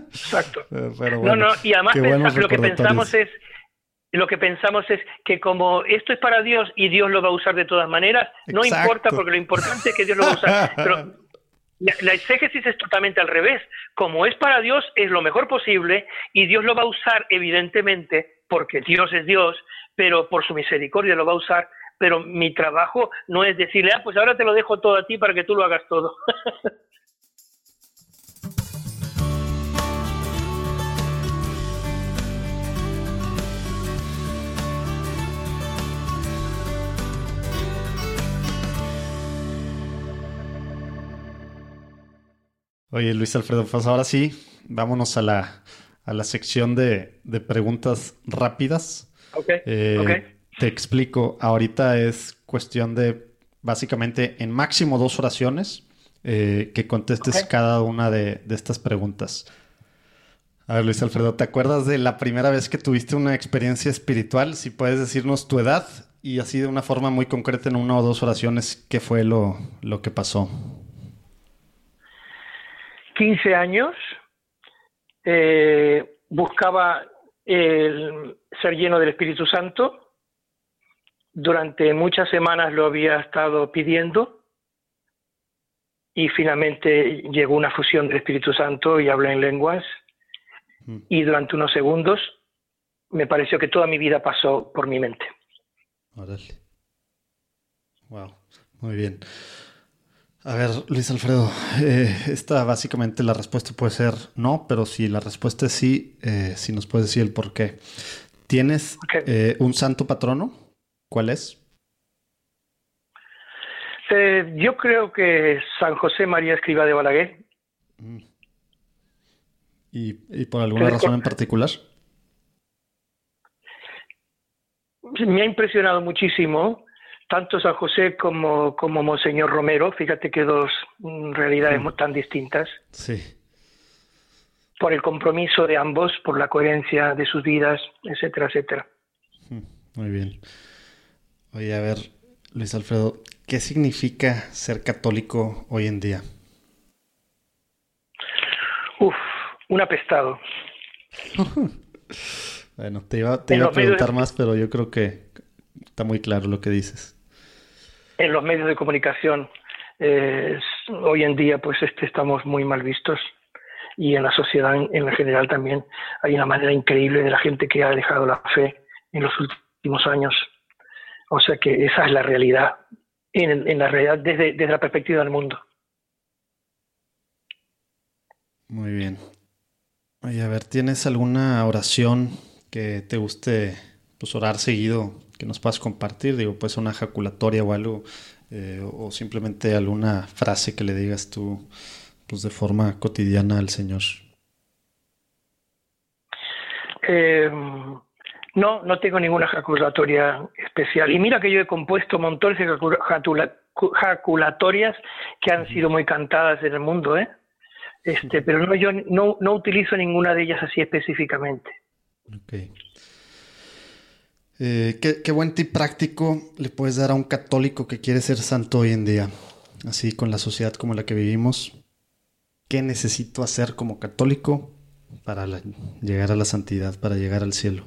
Exacto. Eh, no, no, y además lo que pensamos es lo que pensamos es que como esto es para Dios y Dios lo va a usar de todas maneras, no importa porque lo importante es que Dios lo va a usar. Pero la exégesis es totalmente al revés. Como es para Dios, es lo mejor posible y Dios lo va a usar, evidentemente, porque Dios es Dios, pero por su misericordia lo va a usar. Pero mi trabajo no es decirle, ah, pues ahora te lo dejo todo a ti para que tú lo hagas todo. Oye, Luis Alfredo, pues ahora sí, vámonos a la, a la sección de, de preguntas rápidas. Ok. Eh, Te explico. Ahorita es cuestión de básicamente en máximo dos oraciones eh, que contestes cada una de, de, estas preguntas. A ver, Luis Alfredo, ¿te acuerdas de la primera vez que tuviste una experiencia espiritual? Si puedes decirnos tu edad y así de una forma muy concreta en una o dos oraciones, ¿qué fue lo, lo que pasó? 15 años. Eh, buscaba el ser lleno del Espíritu Santo. Durante muchas semanas lo había estado pidiendo y finalmente llegó una fusión del Espíritu Santo y hablé en lenguas y durante unos segundos me pareció que toda mi vida pasó por mi mente. Órale. Wow, muy bien. A ver, Luis Alfredo, eh, esta básicamente la respuesta puede ser no, pero si la respuesta es sí, eh, si nos puedes decir el por qué. ¿Tienes eh, un santo patrono? ¿Cuál es? yo creo que San José María Escriba de Balaguer. Mm. ¿Y, por alguna razón en particular? Me ha impresionado muchísimo tanto San José como, como Monseñor Romero. Fíjate que dos realidades mm. tan distintas. Sí. Por el compromiso de ambos, por la coherencia de sus vidas, etcétera, etcétera. Mm, muy bien. Oye, a ver, Luis Alfredo, ¿qué significa ser católico hoy en día? Uf, un apestado. bueno, te iba, a preguntar más, pero yo creo que está muy claro lo que dices. En los medios de comunicación, eh, hoy en día, pues este, estamos muy mal vistos y en la sociedad en, en general también hay una manera increíble de la gente que ha dejado la fe en los últimos años. O sea que esa es la realidad, en, en la realidad desde, desde la perspectiva del mundo. Muy bien. Oye, a ver, ¿tienes alguna oración que te guste pues, orar seguido que nos puedas compartir? Digo, pues una ejaculatoria o algo, eh, o simplemente alguna frase que le digas tú pues, de forma cotidiana al Señor. Eh, no, no tengo ninguna ejaculatoria especial. Y mira que yo he compuesto montones de ejaculatorias que han sido muy cantadas en el mundo, ¿eh? Este, pero no, yo no, no utilizo ninguna de ellas así específicamente. Ok. Eh, ¿qué, buen tip práctico le puedes dar a un católico que quiere ser santo hoy en día? Así con la sociedad como la que vivimos. ¿Qué necesito hacer como católico para llegar a la santidad, para llegar al cielo?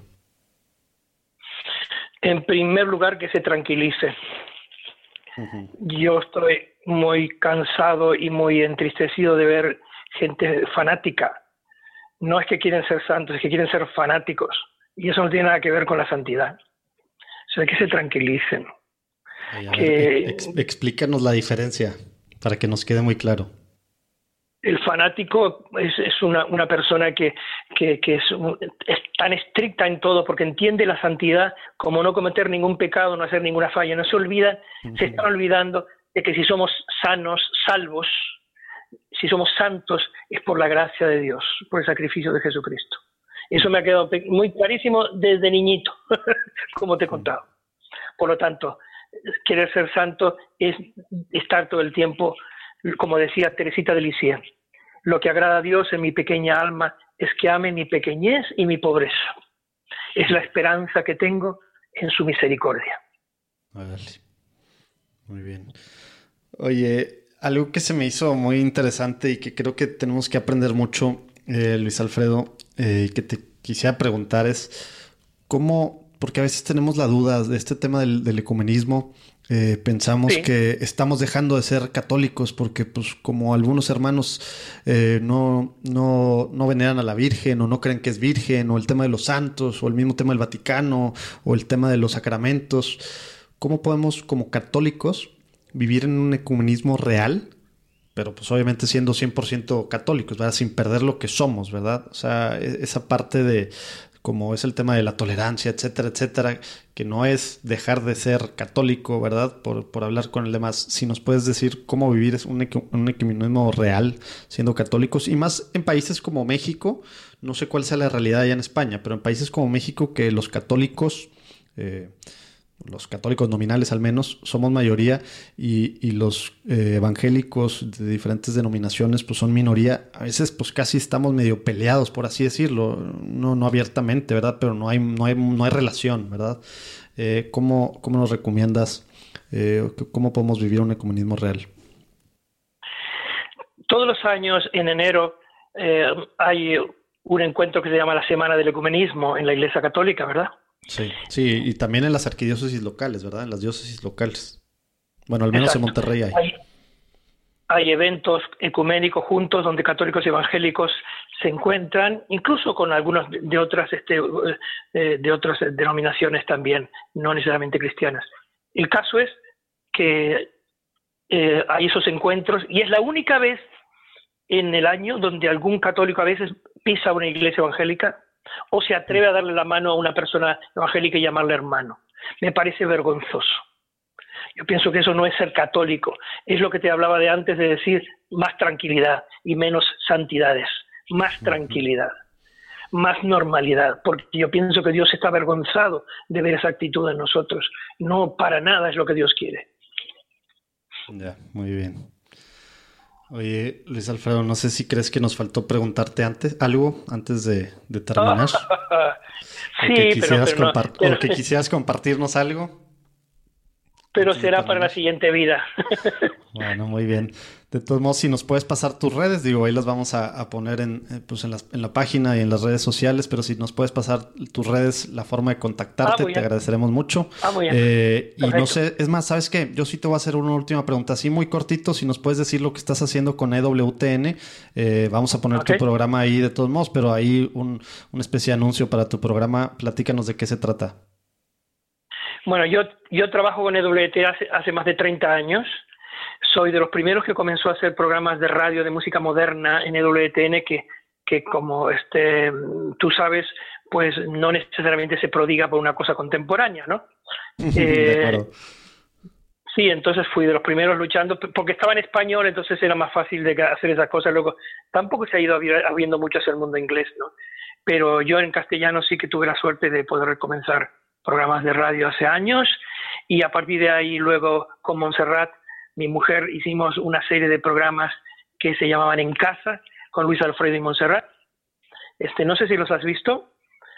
En primer lugar, que se tranquilice. Yo estoy muy cansado y muy entristecido de ver gente fanática. No es que quieren ser santos, es que quieren ser fanáticos. Y eso no tiene nada que ver con la santidad. O sea, que se tranquilicen. explícanos la diferencia para que nos quede muy claro. El fanático es, una, persona que, es, tan estricta en todo porque entiende la santidad como no cometer ningún pecado, no hacer ninguna falla. No se olvida, se están olvidando de que si somos sanos, salvos, si somos santos es por la gracia de Dios, por el sacrificio de Jesucristo. Eso me ha quedado muy clarísimo desde niñito, como te he contado. Por lo tanto, querer ser santo es estar todo el tiempo, como decía Teresita de Lisieux, lo que agrada a Dios en mi pequeña alma es que ame mi pequeñez y mi pobreza. Es la esperanza que tengo en su misericordia. Muy bien. Oye, algo que se me hizo muy interesante y que creo que tenemos que aprender mucho, eh, Luis Alfredo, eh, que te quisiera preguntar es cómo, porque a veces tenemos la duda de este tema del, ecumenismo, eh, pensamos que estamos dejando de ser católicos porque pues como algunos hermanos no, no, no, veneran a la Virgen o no creen que es Virgen o el tema de los santos o el mismo tema del Vaticano o el tema de los sacramentos, ¿cómo podemos como católicos vivir en un ecumenismo real, pero pues obviamente siendo 100% católicos, ¿verdad? Sin perder lo que somos, ¿verdad? O sea, e-, esa parte de, como es el tema de la tolerancia, etcétera, etcétera, que no es dejar de ser católico, ¿verdad? Por, por hablar con el demás. Si nos puedes decir cómo vivir un, un ecumenismo real siendo católicos, y más en países como México, no sé cuál sea la realidad allá en España, pero en países como México que los católicos... Eh, los católicos nominales al menos, somos mayoría y, los eh, evangélicos de diferentes denominaciones pues son minoría. A veces pues casi estamos medio peleados, por así decirlo, no, no abiertamente, ¿verdad? Pero no hay, no hay, no hay relación, ¿verdad? Eh, ¿cómo, nos recomiendas, eh, cómo podemos vivir un ecumenismo real? Todos los años, en enero, hay un encuentro que se llama la Semana del Ecumenismo en la Iglesia Católica, ¿verdad? Sí, sí, y también en las arquidiócesis locales, ¿verdad? En las diócesis locales. Bueno, al menos en Monterrey hay. hay. eventos ecuménicos juntos donde católicos y evangélicos se encuentran, incluso con algunos de otras, este, eh, de otras denominaciones también, no necesariamente cristianas. El caso es que eh, hay esos encuentros y es la única vez en el año donde algún católico a veces pisa una iglesia evangélica o se atreve a darle la mano a una persona evangélica y llamarle hermano. Me parece vergonzoso. Yo pienso que eso no es ser católico, es lo que te hablaba de antes de decir más tranquilidad y menos santidades, más tranquilidad, más normalidad, porque yo pienso que Dios está avergonzado de ver esa actitud en nosotros. No para nada es lo que Dios quiere. Ya, muy bien. Oye, Luis Alfredo, no sé si crees que nos faltó preguntarte antes algo antes de, terminar. sí, que quisieras pero, o que quisieras compartirnos algo. Pero será para la siguiente vida. bueno, muy bien. De todos modos, si nos puedes pasar tus redes, digo, ahí las vamos a, poner en, eh, pues en, la página y en las redes sociales, pero si nos puedes pasar tus redes, la forma de contactarte, ah, te agradeceremos mucho. Ah, muy bien. Eh, y no sé, es más, ¿sabes qué? Yo sí te voy a hacer una última pregunta, así muy cortito, si nos puedes decir lo que estás haciendo con EWTN, eh, vamos a poner tu programa ahí de todos modos, pero ahí un, un especie de anuncio para tu programa, platícanos de qué se trata. Bueno, yo, yo trabajo con EWT hace, hace más de 30 años. Soy de los primeros que comenzó a hacer programas de radio de música moderna en EWTN que, que como este, tú sabes, pues no necesariamente se prodiga por una cosa contemporánea, ¿no? Eh, sí, entonces fui de los primeros luchando, porque estaba en español, entonces era más fácil de hacer esas cosas. Luego, tampoco se ha ido habiendo mucho hacia el mundo inglés, ¿no? Pero yo en castellano sí que tuve la suerte de poder comenzar programas de radio hace años y a partir de ahí luego con Montserrat, mi mujer, hicimos una serie de programas que se llamaban En Casa con Luis Alfredo y Montserrat. Este, no sé si los has visto.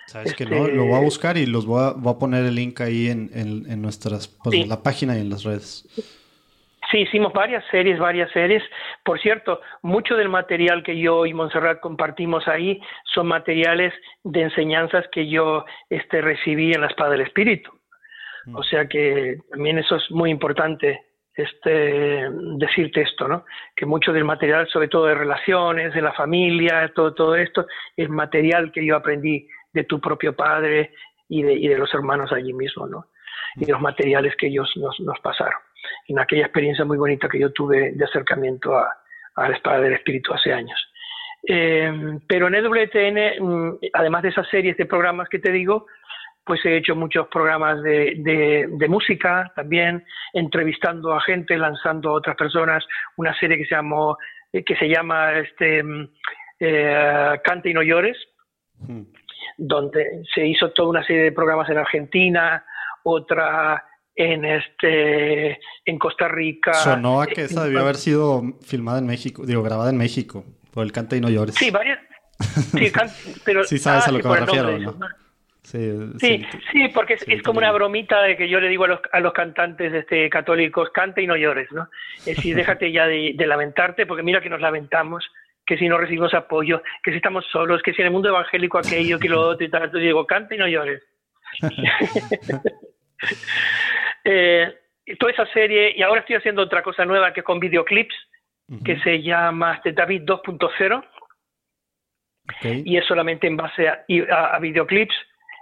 Sabes que no, lo voy a buscar y los voy a, poner el link ahí en, en, nuestras, pues, la página y en las redes. Sí, hicimos varias series, varias series. Por cierto, mucho del material que yo y Montserrat compartimos ahí son materiales de enseñanzas que yo este, recibí en la Espada del Espíritu. Mm. O sea que también eso es muy importante este, decirte esto, ¿no? Que mucho del material, sobre todo de relaciones, de la familia, todo, todo esto, es material que yo aprendí de tu propio padre y de, y de los hermanos allí mismo, ¿no? Y de los materiales que ellos nos, nos pasaron en aquella experiencia muy bonita que yo tuve de acercamiento a, la espada del espíritu hace años. Eh, pero en EWTN, mm, además de esas series de programas que te digo, pues he hecho muchos programas de, música también, entrevistando a gente, lanzando a otras personas, una serie que se llamó, eh, que se llama este mm, eh, Cante y no llores, hmm. donde se hizo toda una serie de programas en Argentina, otra en este en Costa Rica. Sonó a que esa debió haber sido filmada en México, digo, grabada en México, por el Canta y no llores. Sí, varias. Sí, pero, sí sabes a lo que me refiero, ¿no? Sí, sí, sí, porque es, como una bromita de que yo le digo a los, a los cantantes este, católicos, canta y no llores, ¿no? Es decir, déjate ya de, lamentarte, porque mira que nos lamentamos, que si no recibimos apoyo, que si estamos solos, que si en el mundo evangélico aquello, que lo otro y tal, entonces digo, canta y no llores. Eh, toda esa serie, y ahora estoy haciendo otra cosa nueva que con videoclips, que se llama David 2.0, y es solamente en base a, videoclips.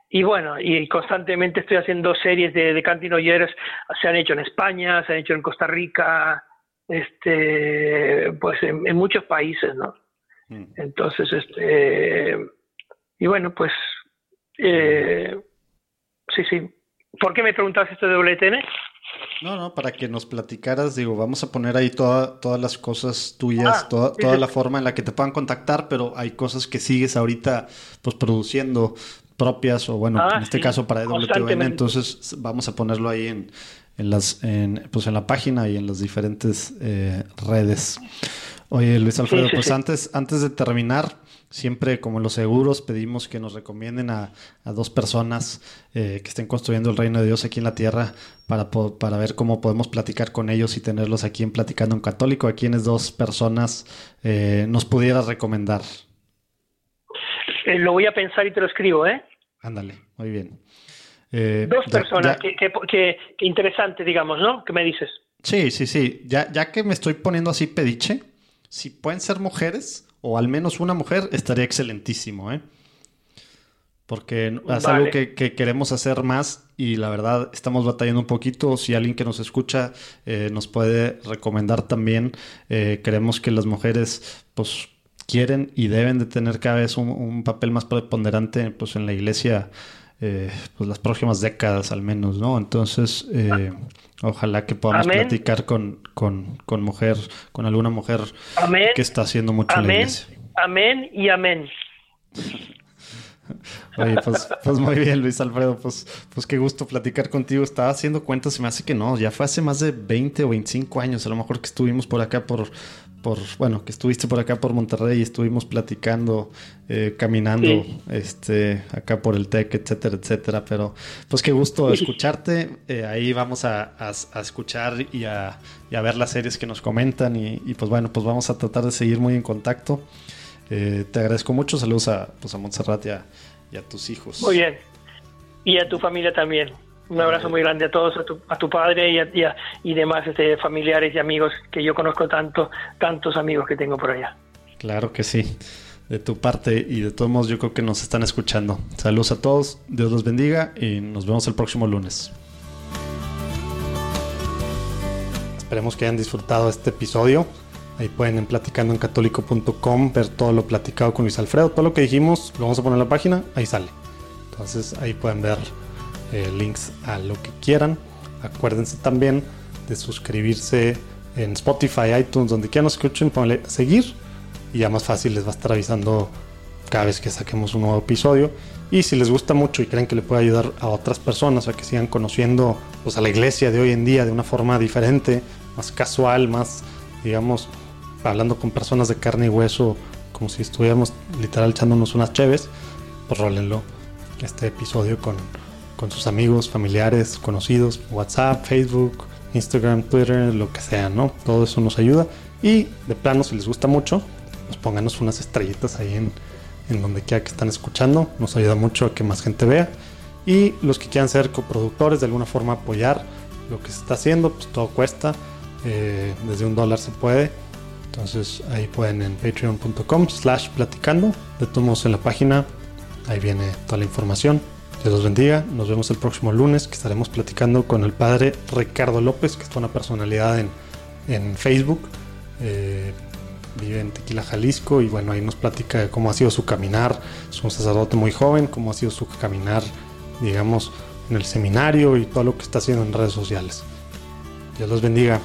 Y bueno, y constantemente estoy haciendo series de, de cantinoyeres, se han hecho en España, se han hecho en Costa Rica, este, pues en, muchos países, ¿no? Mm. Entonces, este, y bueno, pues, eh, sí, sí, ¿Por qué me preguntas esto de WTN? No, no, para que nos platicaras, digo, vamos a poner ahí todas las cosas tuyas, ah, toda, la forma en la que te puedan contactar, pero hay cosas que sigues ahorita pues produciendo propias o bueno, ah, en este caso para EWTN, entonces vamos a ponerlo ahí en, en las en, pues en la página y en las diferentes eh, redes. Oye, Luis Alfredo, pues antes antes de terminar, siempre como los seguros pedimos que nos recomienden a, dos personas eh, que estén construyendo el reino de Dios aquí en la tierra para, para ver cómo podemos platicar con ellos y tenerlos aquí en Platicando en Católico. ¿A quiénes dos personas eh, nos pudieras recomendar? Eh, lo voy a pensar y te lo escribo, ¿eh? Ándale, muy bien. Dos personas, Que, interesante, digamos, ¿no? ¿Qué me dices? Sí, sí, sí. Ya, ya que me estoy poniendo así pediche, si pueden ser mujeres, o al menos una mujer, estaría excelentísimo, ¿eh? Porque es algo que, queremos hacer más y la verdad estamos batallando un poquito. Si alguien que nos escucha eh, nos puede recomendar también, eh, queremos que las mujeres pues quieren y deben de tener cada vez un, papel más preponderante pues, en la iglesia, eh, pues las próximas décadas al menos, ¿no? Entonces, eh, ojalá que podamos platicar con, con, con, mujer, con alguna mujer que está haciendo mucho en la iglesia. Amén y amén. Oye, pues, pues, muy bien, Luis Alfredo, pues, pues qué gusto platicar contigo. Estaba haciendo cuentas y me hace que no, ya fue hace más de 20 o 25 años, a lo mejor que estuvimos por acá por, por bueno, que estuviste por acá por Monterrey y estuvimos platicando, eh, caminando, este, acá por el TEC, etcétera, etcétera. Pero pues qué gusto escucharte. Eh, ahí vamos a, escuchar y a, ver las series que nos comentan y, pues bueno, pues vamos a tratar de seguir muy en contacto. Eh, te agradezco mucho. Saludos a, pues a Montserrat y a, tus hijos. Muy bien. Y a tu familia también. Un abrazo muy grande a todos, a tu, a tu padre y, a, y demás este, familiares y amigos que yo conozco tanto, tantos amigos que tengo por allá. Claro que sí. De tu parte y de todos modos yo creo que nos están escuchando. Saludos a todos, Dios los bendiga y nos vemos el próximo lunes. Esperemos que hayan disfrutado este episodio. Ahí pueden en platicandoencatólico.com ver todo lo platicado con Luis Alfredo. Todo lo que dijimos lo vamos a poner en la página, ahí sale. Entonces ahí pueden ver eh, links a lo que quieran. Acuérdense también de suscribirse en Spotify, iTunes, donde quieran nos escuchen, ponle seguir y ya más fácil les va a estar avisando cada vez que saquemos un nuevo episodio. Y si les gusta mucho y creen que le puede ayudar a otras personas a que sigan conociendo pues, a la iglesia de hoy en día de una forma diferente, más casual, más, digamos, hablando con personas de carne y hueso, como si estuviéramos literal echándonos unas cheves, pues rólenlo este episodio con, con sus amigos, familiares, conocidos, WhatsApp, Facebook, Instagram, Twitter, lo que sea, ¿no? Todo eso nos ayuda. Y de plano, si les gusta mucho, pues pónganos unas estrellitas ahí en, en donde quiera que están escuchando. Nos ayuda mucho a que más gente vea. Y los que quieran ser coproductores, de alguna forma apoyar lo que se está haciendo, pues todo cuesta. Eh, desde un dólar se puede. Entonces ahí pueden en patreon.com slash platicando. De todos en la página, ahí viene toda la información. Dios los bendiga. Nos vemos el próximo lunes que estaremos platicando con el padre Ricardo López, que es una personalidad en, en Facebook. Eh, vive en Tequila, Jalisco, y bueno, ahí nos platica cómo ha sido su caminar. Es un sacerdote muy joven, cómo ha sido su caminar, digamos, en el seminario y todo lo que está haciendo en redes sociales. Dios los bendiga.